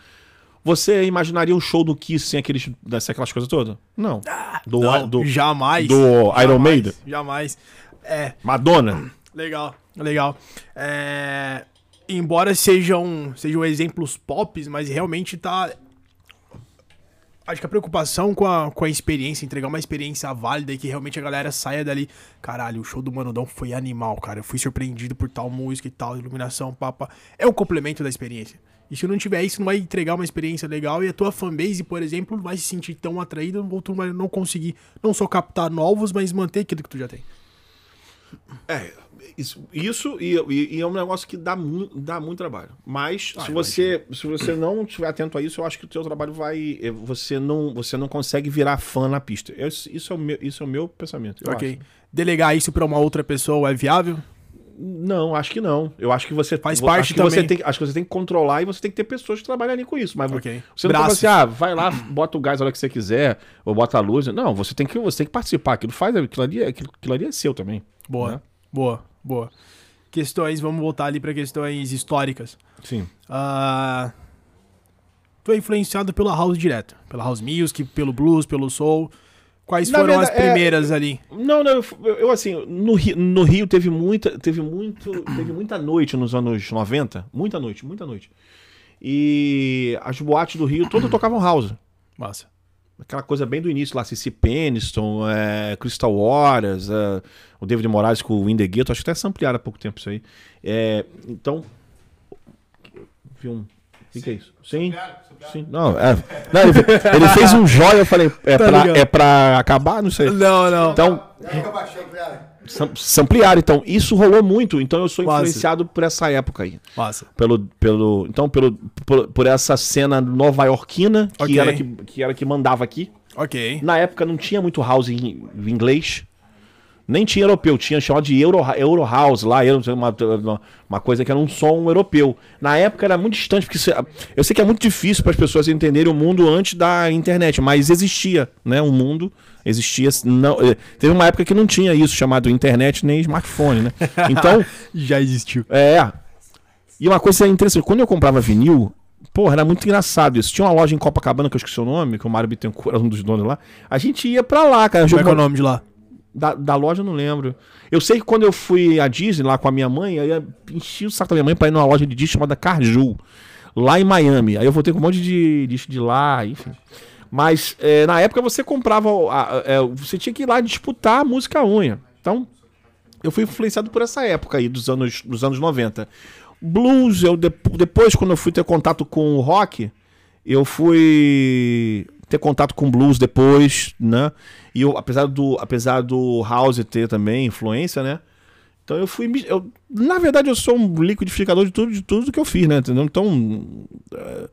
você imaginaria um show do Kiss sem aqueles, sem aquelas coisas todas? Não. Do, Não, do, jamais. do Iron Maiden? Jamais. É, Madonna. legal, legal. É, embora sejam, sejam exemplos pops, mas realmente tá. Acho que a preocupação com a, com a experiência, entregar uma experiência válida e que realmente a galera saia dali. Caralho, o show do Manudão foi animal, cara. Eu fui surpreendido por tal música e tal, iluminação, papa. É o complemento da experiência. E se não tiver isso, não vai entregar uma experiência legal e a tua fanbase, por exemplo, vai se sentir tão atraída ou tu vai não conseguir não só captar novos, mas manter aquilo que tu já tem. É, isso, isso e, e- e é um negócio que dá, mu dá muito trabalho. Mas Ah, se, você, se você não estiver atento a isso, eu acho que o teu trabalho vai. eh, Você não, você não consegue virar fã na pista. Esse- Isso é o meu, isso é o meu pensamento. eu ok. acho. Delegar isso pra uma outra pessoa é viável? Não, acho que não. Eu acho que você Faz parte que você também. tem, acho que você tem que controlar e você tem que ter pessoas que trabalham ali com isso. Mas Ok. você não pode Braços. assim, ah, vai lá, bota o gás a hora que você quiser, ou bota a luz. Não, você tem que, você tem que participar. Aquilo faz, aquilo ali, é- aquilo, aquilo ali é seu também. Boa, Né? boa, boa. Questões, vamos voltar ali pra questões históricas. Sim. Ah, tu é influenciado pela house direto, pela house music, pelo blues, pelo soul. Quais Na foram as verdade, é- primeiras ali? Não, não, eu, eu, assim, no Rio, no Rio teve muita, teve muito, teve muita noite nos anos 90, muita noite, muita noite. E as boates do Rio todas tocavam house. Massa. Aquela coisa bem do início lá, Cici Peniston, é, Crystal Waters, é, o David Moraes com o In The Ghetto, acho que até samplearam há pouco tempo isso aí. É, então, vi um... O que, que é isso? Sim, sim. Não, é, não ele, ele fez um jóia, eu falei, é, Tá pra, é pra acabar? Não sei. Não, não. Então. Sam- Samplear, então, isso rolou muito, então eu sou Massa. influenciado por essa época aí. Massa. Pelo, pelo, então, pelo, por, por essa cena nova-iorquina, que, Ok. era que, que era que mandava aqui. Ok. Na época não tinha muito house em, em inglês, nem tinha europeu, tinha chamado de Euro, Euro House lá, Euro- uma, uma, uma coisa que era um som europeu. Na época era muito distante, porque se- eu sei que é muito difícil para as pessoas entenderem o mundo antes da internet, mas existia, né? Um mundo existia. Não, eh, teve uma época que não tinha isso chamado internet nem smartphone, né? Então, Já existiu. é. E uma coisa interessante, quando eu comprava vinil, porra, era muito engraçado isso. Tinha uma loja em Copacabana, que eu esqueci o nome, que o Mário Bittencourt era um dos donos lá. A gente ia pra lá, cara. Como é que é o nome de lá? Da, da loja eu não lembro. Eu sei que quando eu fui à Disney lá com a minha mãe, aí eu enchi o saco da minha mãe pra ir numa loja de disco chamada Carju, lá em Miami. Aí eu voltei com um monte de disco de lá, enfim. Mas é, na época você comprava. a- a- é, você tinha que ir lá disputar a música unha. Então, eu fui influenciado por essa época aí dos anos, dos anos 90. Blues, eu dep- depois, quando eu fui ter contato com o rock, eu fui ter contato com blues depois, né? E eu, apesar do, apesar do house ter também influência, né? Então eu fui. Eu, na verdade, eu sou um liquidificador de tudo, de tudo que eu fiz, né? Entendeu? Então. é,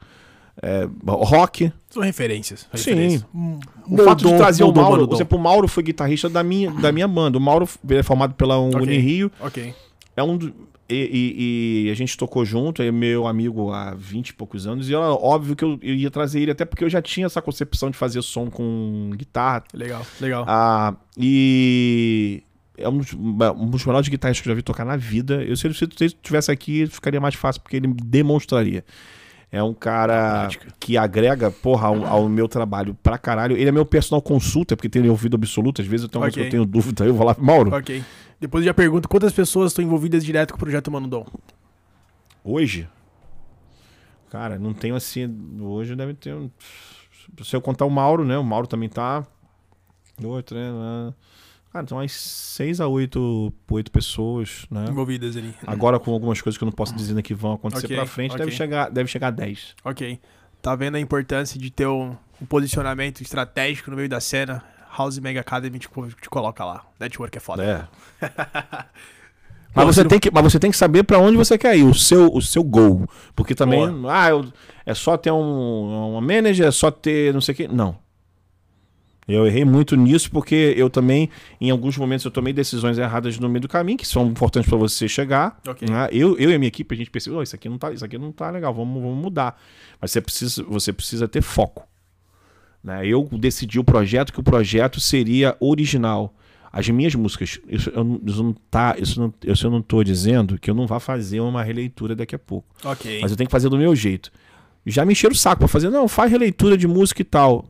é, rock. São referências. Sim. Hum, O fato de moldou- trazer o moldou Mauro. Manudon. Por exemplo, o Mauro foi guitarrista da minha, da minha banda. O Mauro é formado pela Ok. Unirio. Ok. É um. E, e- e a gente tocou junto, é meu amigo há 20 e poucos anos, e era óbvio que eu, eu ia trazer ele, até porque eu já tinha essa concepção de fazer som com guitarra. Legal, legal. Ah, e é um dos, um dos melhores guitarristas que eu já vi tocar na vida. Eu, se ele estivesse aqui, ficaria mais fácil, porque ele demonstraria. É um cara que agrega, porra, ao, ao meu trabalho pra caralho. Ele é meu personal consulta, porque tem ouvido absoluto. Às vezes eu tenho, Ok. eu tenho dúvida, eu vou lá, Mauro, Ok. Depois eu já pergunto quantas pessoas estão envolvidas direto com o projeto Manudon. Hoje, cara, não tenho assim. Hoje deve ter. um- Se eu contar o Mauro, né? O Mauro também tá. Três. né? Cara, tem umas seis a oito, oito pessoas, né? Envolvidas ali. Agora com algumas coisas que eu não posso dizer que vão acontecer Ok, pra frente, ok. deve, chegar, deve chegar a 10. Ok. Tá vendo a importância de ter um, um posicionamento estratégico no meio da cena? House Mega Academy te, te coloca lá. Network é foda. É. Mas você, tem que, mas você tem que saber pra onde você quer ir, o seu, o seu gol. Porque também, ah, eu- é só ter um, uma manager, é só ter não sei o quê. Não. Eu errei muito nisso porque eu também, em alguns momentos, eu tomei decisões erradas no meio do caminho, que são importantes pra você chegar. Ok. né? Eu, eu e a minha equipe, a gente percebeu, "Oh, isso aqui não tá, isso aqui não tá legal, vamos, vamos mudar. Mas você precisa, você precisa ter foco. né? Eu decidi o projeto que o projeto seria original. As minhas músicas, isso, eu, não- isso não tá, isso não, isso eu não tô dizendo que eu não vá fazer uma releitura daqui a pouco. Ok. Mas eu tenho que fazer do meu jeito. Já me encheram o saco pra fazer, não, faz releitura de música e tal.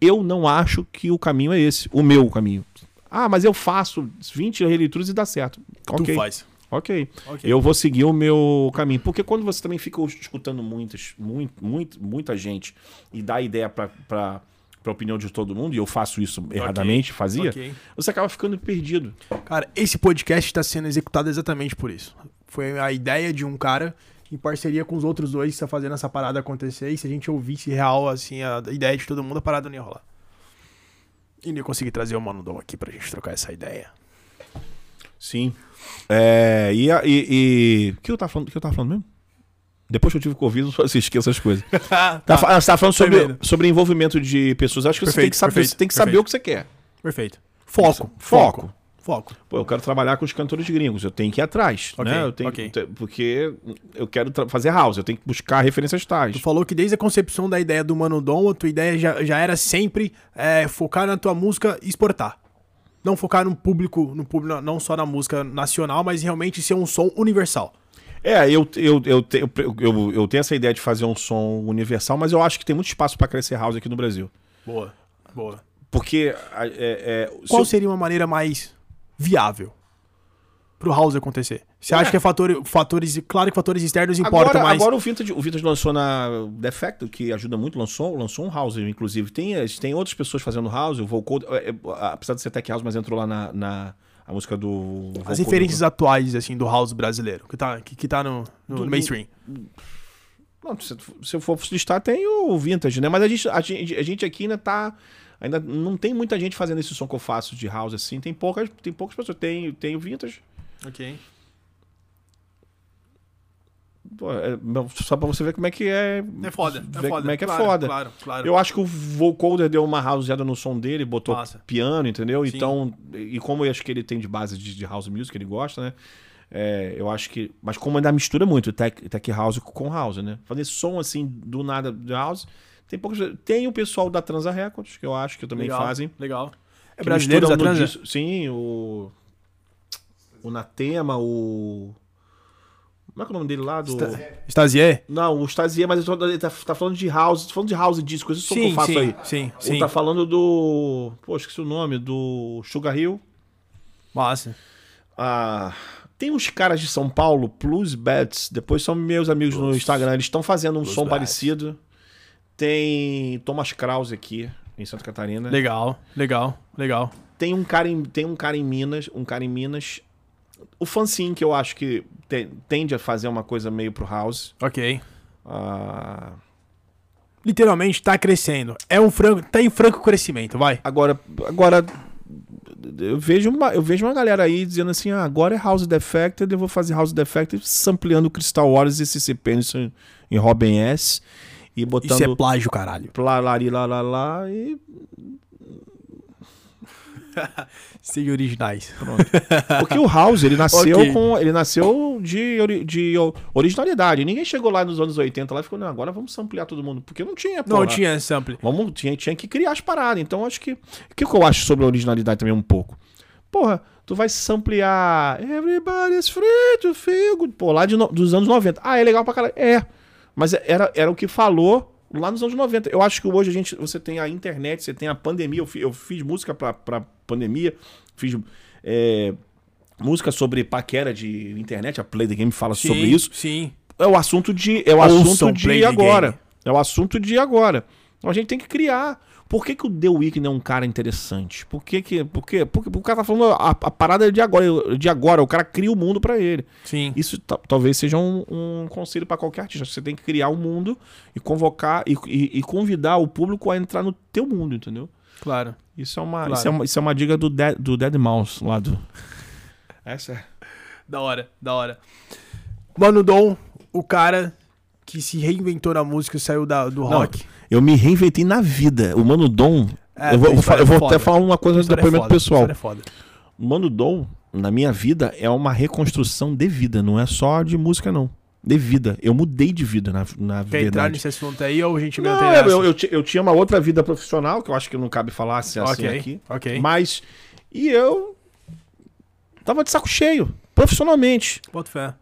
Eu não acho que o caminho é esse, o meu caminho. Ah, mas eu faço 20 releituras e dá certo. Tu faz. Ok. Ok. Eu vou seguir o meu caminho. Porque quando você também fica escutando muitas, muito, muito, muita gente e dá ideia pra, pra, pra opinião de todo mundo, e eu faço isso erradamente, fazia, Ok. você acaba ficando perdido. Cara, esse podcast está sendo executado exatamente por isso. Foi a ideia de um cara em parceria com os outros dois que está fazendo essa parada acontecer. E se a gente ouvisse real, assim, a ideia de todo mundo, a parada não ia rolar. E não ia conseguir trazer o Mano Dom aqui pra gente trocar essa ideia. Sim. É, e, e, e- O que eu tava falando? Que eu tava falando mesmo? Depois que eu tive Covid, você esqueça as coisas. tá, Tá, fa- você tava falando sobre, sobre envolvimento de pessoas. Acho que você tem Perfeito, que saber, perfeito, tem que saber perfeito. o que você quer. Perfeito. Foco. Foco. Foco. Pô, eu quero trabalhar com os cantores gringos, eu tenho que ir atrás, Ok, né? Eu tenho, ok. te- porque eu quero fazer house, eu tenho que buscar referências tais. Tu falou que desde a concepção da ideia do Mano Dom, a tua ideia já, já era sempre é, focar na tua música e exportar. Não focar no público, no público, não só na música nacional, mas realmente ser um som universal. É, eu, eu, eu, eu, eu, tenho essa ideia de fazer um som universal, mas eu acho que tem muito espaço pra crescer house aqui no Brasil. Boa. Boa. Porque é, é, Qual seria uma maneira mais viável pro house acontecer? Você acha que é fator, fatores, claro que fatores externos importam, agora, mas agora o Vintage, o Vintage lançou na Defecto, que ajuda muito, lançou, lançou um house, inclusive. Tem, eh, tem outras pessoas fazendo house, o Vocal, é, é, apesar de ser tech house, mas entrou lá na, na a música do... as referências atuais assim do house brasileiro, que tá que, que tá no, no Do- mainstream. Não, se, se eu for listar, tem o Vintage, né? Mas a gente, a gente, a gente aqui ainda tá... Ainda não tem muita gente fazendo esse som que eu faço de house assim. Tem poucas, tem poucas pessoas. Tem, tem o Vintage. OK. Pô, é, só pra você ver como é que é. É foda, é foda. Como é que claro, é foda. Claro, claro. Eu acho que o vocoder deu uma houseada no som dele, botou Massa. piano, entendeu? Sim. Então, e como eu acho que ele tem de base de, de house music, ele gosta, né? É, eu acho que. Mas como ainda mistura muito tech, tech house com house, né? Fazer som assim do nada de house. Tem poucos. Tem o pessoal da Transa Records, que eu acho que também legal, fazem. Legal. É brasileiro da no transa? disco- Sim, o. O Natema, o. Como é que é o nome dele lá? Do... Stasier? Não, o Stasier, mas ele tá, tá falando de house, tô falando de house disco, esse som que eu Sim, faço sim, aí. sim, Ou sim. tá falando do. Pô, esqueci o nome, do Sugar Hill. Massa. Ah, tem uns caras de São Paulo, Plus Bats, depois são meus amigos no Instagram, eles estão fazendo um Plus som Bats. parecido. Tem Thomas Krause aqui, em Santa Catarina. Legal, legal, legal. Tem um cara em, tem um cara em Minas, um cara em Minas. O Fanzine, que eu acho que te- tende a fazer uma coisa meio pro house. OK. Ah, Literalmente tá crescendo. É um franco, tá em franco crescimento, vai. Agora, agora eu vejo uma, eu vejo uma galera aí dizendo assim, ah, agora é House Defected, eu vou fazer House Defected sampleando Crystal Waters e CC Peniston em Robin S e Isso é botando plágio, caralho. lá, lá, lá, lá, lá e Sem originais. porque o House, ele nasceu Ok. com, ele nasceu de, ori- de originalidade. Ninguém chegou lá nos anos 80 lá e ficou, não, agora vamos samplear todo mundo, porque não tinha, Não porra. tinha sample. Vamos, tinha, tinha que criar as paradas. Então, acho que. O que que eu acho sobre a originalidade também um pouco? Porra, tu vai samplear Everybody's free to feel good. Pô, lá de no- dos anos 90. Ah, é legal pra caralho. É. Mas era, era o que falou lá nos anos 90. Eu acho que hoje a gente, você tem a internet, você tem a pandemia. Eu, fi- eu fiz música pra, pra pandemia, fiz. é, música sobre paquera de internet, a Play the Game fala sobre isso Sim. é o assunto de é o Ouçam assunto de agora. É o assunto de agora. Então a gente tem que criar. Por que, que o The Weeknd é um cara interessante? Por que que por quê? Porque, porque o cara tá falando a, a parada é de agora, de agora, o cara cria o mundo pra ele. Sim. Isso ta- talvez seja um, um conselho pra qualquer artista. Você tem que criar um mundo e convocar e, e- e convidar o público a entrar no teu mundo, entendeu? Claro. Isso é uma, Claro. isso é uma, isso é uma dica do, Dead, do Dead Mouse lá do. Essa é. Da hora, da hora. Mano Dom, o cara que se reinventou na música, saiu da, do Não, rock. Eu me reinventei na vida. O Mano Dom. É, eu vou, eu vou é até falar uma coisa do é depoimento foda, pessoal. é foda. O Mano Dom, na minha vida, é uma reconstrução de vida. Não é só de música, não. De vida. Eu mudei de vida, na, na Quer entrar verdade. nesse assunto aí ou a gente Não, eu, essa? eu, eu eu tinha uma outra vida profissional, que eu acho que não cabe falar assim, assim Ok, aqui. ok. Mas. E eu. Tava de saco cheio. Profissionalmente. Boto fé.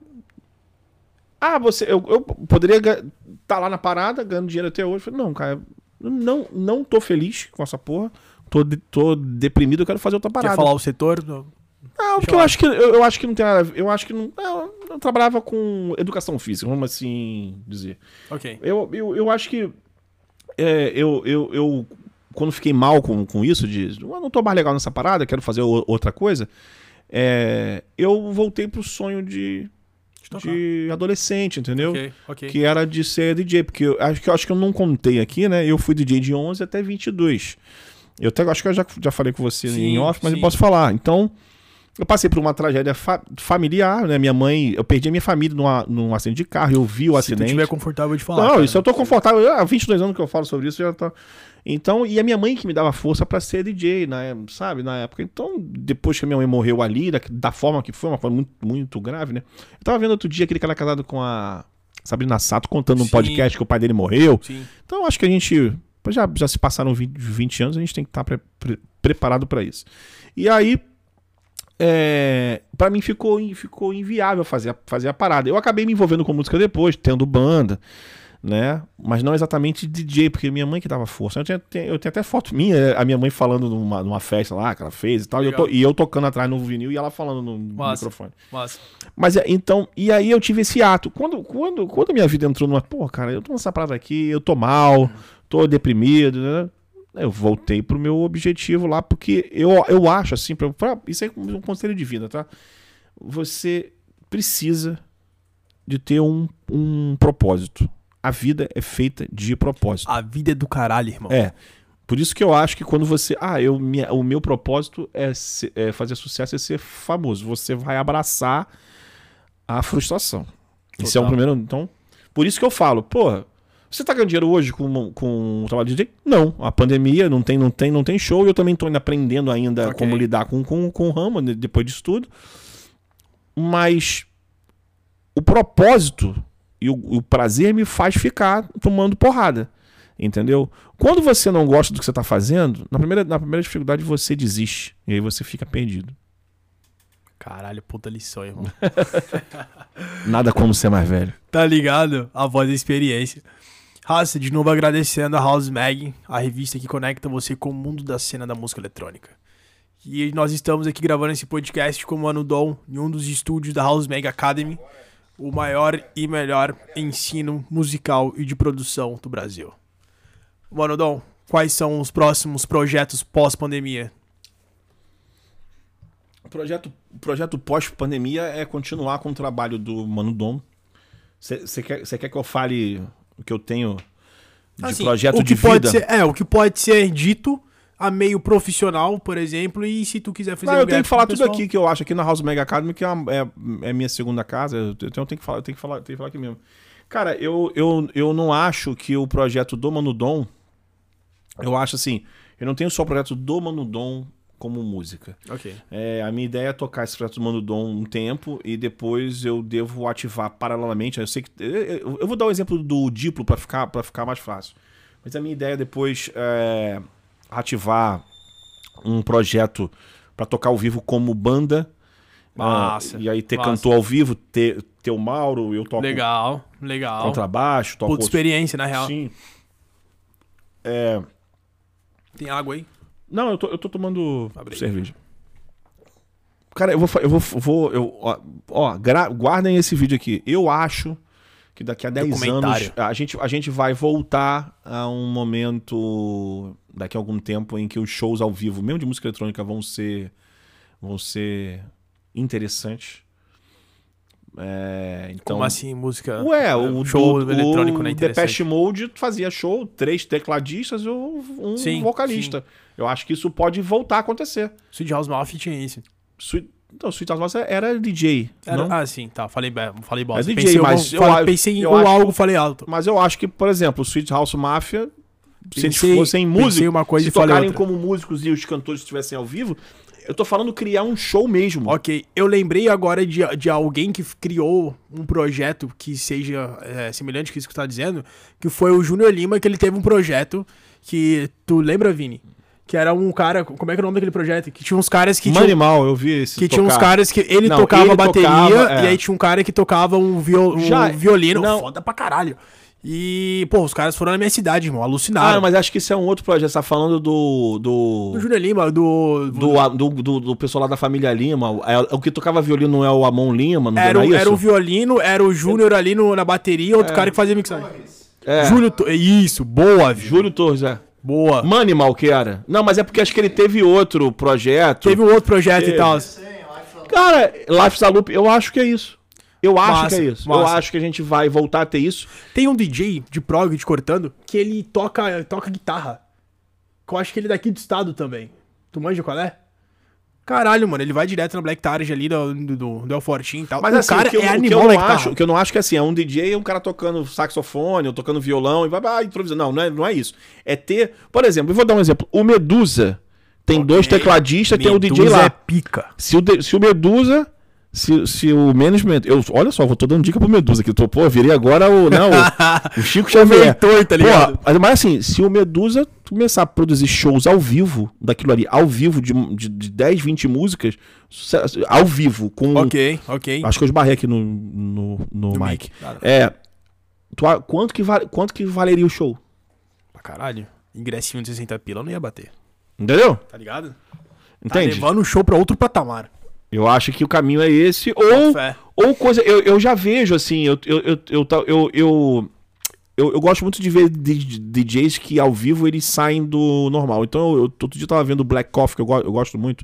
Ah, você. Eu, eu poderia estar tá lá na parada, ganhando dinheiro até hoje. Eu Falei, não, cara, eu não, não tô feliz com essa porra. tô, de- tô deprimido, eu quero fazer outra Quer parada. falar o setor? Não. Não, porque eu eu acho que eu, eu acho que não tem nada. a ver- Eu acho que não. não, Eu trabalhava com educação física, vamos assim dizer. Ok. Eu, eu, eu acho que é, eu, eu, eu quando fiquei mal com, com isso, de eu não tô mais legal nessa parada, quero fazer outra coisa, é, eu voltei pro sonho de, tocar. de adolescente, entendeu? Ok, ok. Que era de ser DJ, porque eu acho que eu acho que eu não contei aqui, né? Eu fui DJ de 11 até 22. Eu até acho que eu já, já falei com você Sim, em off, mas sim. eu posso falar. Então, eu passei por uma tragédia fa- familiar, né? Minha mãe, eu perdi a minha família numa, num acidente de carro, eu vi o Se acidente. estiver confortável de falar. Não, cara. isso eu tô confortável. Há 22 anos que eu falo sobre isso, já tá. Então, e a minha mãe que me dava força pra ser DJ, né, sabe, na época. Então, depois que a minha mãe morreu ali, da, da forma que foi, uma forma muito, muito grave, né? Eu tava vendo outro dia aquele cara casado com a Sabrina Sato contando num Sim. podcast que o pai dele morreu. Sim. Então, eu acho que a gente. Já, já se passaram 20, 20 anos, a gente tem que estar pre- pre- preparado pra isso. E aí, é, para mim ficou, ficou inviável fazer, a- fazer a parada. Eu acabei me envolvendo com música depois, tendo banda, né? Mas não exatamente DJ, porque minha mãe que dava força. Eu, tinha, eu tenho até foto minha, a minha mãe falando numa, numa festa lá que ela fez e tal, e eu, to- e eu tocando atrás no vinil e ela falando no Massa. microfone. Massa. Mas é, então, e aí eu tive esse ato. Quando, quando, quando a minha vida entrou numa, pô, cara, eu tô nessa parada aqui, eu tô mal, tô deprimido, né? Eu voltei pro meu objetivo lá, porque eu, eu acho assim, pra, pra- isso é um conselho de vida, tá? Você precisa de ter um, um propósito. A vida é feita de propósito. A vida é do caralho, irmão. É. Por isso que eu acho que quando você. Ah, eu, minha- o meu propósito é, ser- é fazer sucesso e ser famoso. Você vai abraçar a frustração. Esse é o Total. primeiro. Então, por isso que eu falo, porra, você tá ganhando dinheiro hoje com, com o trabalho de DJ? Não. A pandemia não tem, não tem, não tem show. e Eu também tô ainda aprendendo ainda Ok. como lidar com, com, com o ramo né, depois disso tudo. Mas o propósito e o, o prazer me faz ficar tomando porrada. Entendeu? Quando você não gosta do que você tá fazendo, na primeira, na primeira dificuldade você desiste. E aí você fica perdido. Caralho, puta lição, irmão. Nada como ser mais velho. Tá ligado? A voz da experiência. Raça, de novo agradecendo a House Mag, a revista que conecta você com o mundo da cena da música eletrônica. E nós estamos aqui gravando esse podcast com o Mano Dom em um dos estúdios da House Mag Academy, o maior e melhor ensino musical e de produção do Brasil. Mano Dom, quais são os próximos projetos pós-pandemia? O projeto, projeto pós-pandemia é continuar com o trabalho do Mano Dom. Você quer, quer que eu fale o que eu tenho de Assim, projeto o que de pode vida? Ser, é, o que pode ser dito a meio profissional, por exemplo, e se tu quiser fazer Não, eu tenho que falar tudo pessoal- aqui que eu acho aqui na House Mega Academy, que é, uma- é, é minha segunda casa. Eu tenho, eu tenho que falar, eu tenho que falar, tenho que falar aqui mesmo. Cara, eu, eu, eu não acho que o projeto do Mano Dom. Eu acho assim, eu não tenho só o projeto do Mano Dom como música. Ok. É, a minha ideia é tocar esse projeto do Mano Dom um tempo e depois eu devo ativar paralelamente. Eu sei que. Eu, eu vou dar o exemplo do Diplo para ficar, pra ficar mais fácil. Mas a minha ideia é depois é ativar um projeto para tocar ao vivo como banda. Massa, Ah, e aí ter massa. cantor ao vivo, ter, ter o Mauro, eu toco Legal, legal. contrabaixo, toco. Puta experiência, na real. Sim. É, Tem água aí? Não, eu tô, eu tô tomando cerveja. Cara, eu vou. Eu vou, vou eu, ó, ó, gra- guardem esse vídeo aqui. Eu acho que daqui a 10 anos a gente, a gente vai voltar a um momento, daqui a algum tempo, em que os shows ao vivo, mesmo de música eletrônica, vão ser, vão ser interessantes. É, então, Como assim, música? Ué, o show do- eletrônico, o né? Interessante. Depeche Mode fazia show, três tecladistas e um Sim, vocalista. Eu acho que isso pode voltar a acontecer. Sweet House Mafia tinha isso. Sweet, então, Sweet House Mafia era DJ, Era- não? Ah, sim, tá. Falei, falei bosta. É DJ, pensei, mas eu, eu falei- pensei em eu acho- algo, falei alto. Mas eu acho que, por exemplo, Sweet House Mafia, se eles fossem músicos, se tocarem como músicos e os cantores estivessem ao vivo, eu tô falando criar um show mesmo. Ok, eu lembrei agora de, de alguém que criou um projeto que seja é, semelhante com isso que você tá dizendo, que foi o Júnior Lima, que ele teve um projeto que. Tu lembra, Vini? Que era um cara. Como é que é o nome daquele projeto? Que tinha uns caras que Um tinham. animal, eu vi esse Que tinha uns tocar. caras que ele Não, tocava ele bateria tocava, é. e aí tinha um cara que tocava um, viol, um Já- violino. não. Foda pra caralho. E, pô, os caras foram na minha cidade, irmão, alucinaram. Ah, mas acho que isso é um outro projeto. Você tá falando do. Do, Do Júnior Lima, do. do, do, do, do pessoal lá da família Lima. É, o que tocava violino não é o Amon Lima, não Era, era o- isso? era o violino, era o Júnior ali no, na bateria, outro cara que fazia mixagem. É, Júlio. To- Isso, boa, viu? Júlio Torres, é. Boa. Manimal que era. Não, mas é porque acho que ele teve outro projeto. Teve um outro projeto Teve. e tal. Cara, Life Salup, eu acho que é isso. Eu acho Massa, que é isso. Eu massa. acho que a gente vai voltar a ter isso. Tem um DJ de prog de cortando que ele toca, toca guitarra. Que eu acho que ele é daqui do estado também. Tu manja qual é? Caralho, mano, ele vai direto na Black Target ali do, do, do, El Fortinho e tal. Mas o assim, cara eu, é o que animal eu na não acho, o que eu não acho que é assim, é um DJ e um cara tocando saxofone, ou tocando violão e vai ah, improvisando. Não, não é, não é isso. É ter, por exemplo, eu vou dar um exemplo. O Medusa tem Ok. dois tecladistas, tem o DJ lá. é pica. Se o, de- se o Medusa. Se, se o management. Eu, olha só, eu tô dando dica pro Medusa aqui. Tô, pô, virei agora o. Não, o, o Chico Xavier. mentor, tá ligado? Pô, mas, assim, se o Medusa começar a produzir shows ao vivo daquilo ali, ao vivo, de, de, de 10, 20 músicas, ao vivo, com. Ok, ok. Acho que eu esbarrei aqui no, no, no, No mic. claro. É. tu quanto, que va- quanto que valeria o show? Pra caralho. Ingressinho de 60 pila eu não ia bater. Entendeu? Tá ligado? Tá Entende? levando o show pra outro patamar. Eu acho que o caminho é esse. Ou. Fé. Ou coisa, eu, eu já vejo assim, eu, eu, eu, eu, eu, gosto muito de ver DJs que ao vivo eles saem do normal. Então, eu, outro dia eu tava vendo Black Coffee, que eu, eu gosto muito,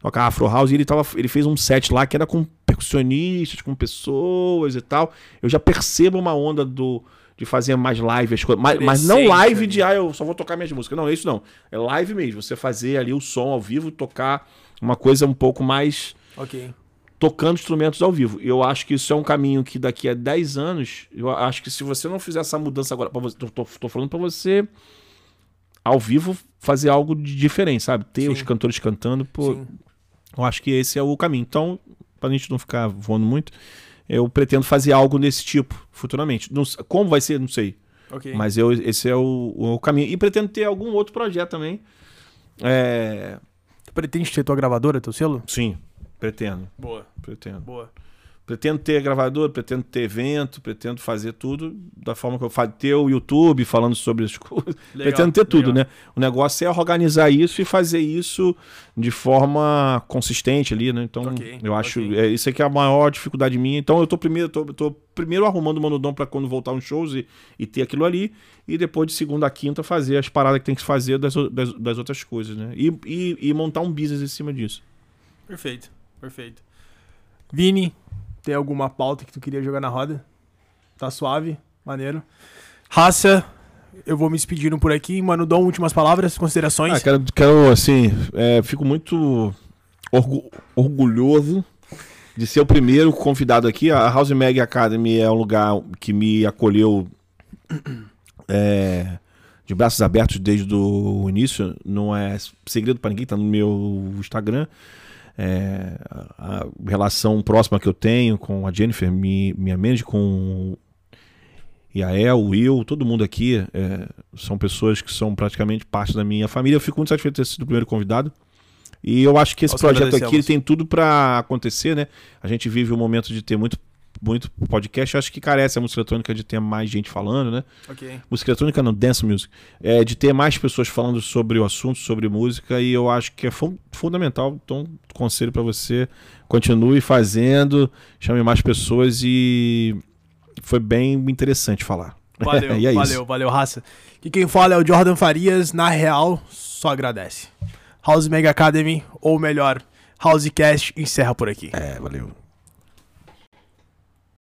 tocar Afro House, e ele, tava, ele fez um set lá que era com percussionistas, com pessoas e tal. Eu já percebo uma onda do, de fazer mais live, as coisas, mas, mas não live de, ah, eu só vou tocar minhas músicas. Não, é isso não. É live mesmo, você fazer ali o som ao vivo, tocar uma coisa um pouco mais Ok. tocando instrumentos ao vivo. Eu acho que isso é um caminho que daqui a 10 anos, eu acho que se você não fizer essa mudança agora, pra você, tô, tô, tô falando pra você ao vivo fazer algo de diferente, sabe? Ter Sim. os cantores cantando, pô, Sim. eu acho que esse é o caminho. Então, pra gente não ficar voando muito, eu pretendo fazer algo desse tipo futuramente. Não como vai ser, não sei. Ok. Mas eu, esse é o, o caminho. E pretendo ter algum outro projeto também. É, Tu pretende ter tua gravadora, teu selo? sim, pretendo. Boa, Pretendo. boa. Pretendo ter gravador, pretendo ter evento, pretendo fazer tudo da forma que eu faço. Ter o YouTube falando sobre as coisas. Legal, pretendo ter tudo, legal. né? O negócio é organizar isso e fazer isso de forma consistente ali, né? Então, Ok, eu acho. ok. É, isso aqui é a maior dificuldade minha. Então, eu tô primeiro, tô, tô primeiro arrumando o Manudão pra quando voltar uns shows e, e ter aquilo ali. E depois de segunda a quinta fazer as paradas que tem que fazer das, das, das outras coisas, né? E, e, e montar um business em cima disso. Perfeito, perfeito. Vini, tem alguma pauta que tu queria jogar na roda? Tá suave? Maneiro. Raça, eu vou me despedindo por aqui. Mano, dou últimas palavras, considerações. Ah, quero, quero assim, é, fico muito orgu- orgulhoso de ser o primeiro convidado aqui. A House Mag Academy é um lugar que me acolheu é, de braços abertos desde o início. Não é segredo para ninguém, tá no meu Instagram. É, a, relação próxima que eu tenho com a Jennifer, mi- minha manager, com Yael, Will, todo mundo aqui é, são pessoas que são praticamente parte da minha família. Eu fico muito satisfeito de ter sido o primeiro convidado. E eu acho que esse Nós projeto aqui tem tudo para acontecer, né? A gente vive um momento de ter muito, muito podcast. Eu acho que carece a música eletrônica de ter mais gente falando, né? Ok. Música eletrônica não, dance music. É, de ter mais pessoas falando sobre o assunto, sobre música, e eu acho que é fu- fundamental. Então, conselho para você, continue fazendo, chame mais pessoas e foi bem interessante falar. Valeu, é isso. valeu, valeu, raça. E quem fala é o Jordan Farias, na real, só agradece. House Mega Academy, ou melhor, Housecast, encerra por aqui. É, valeu.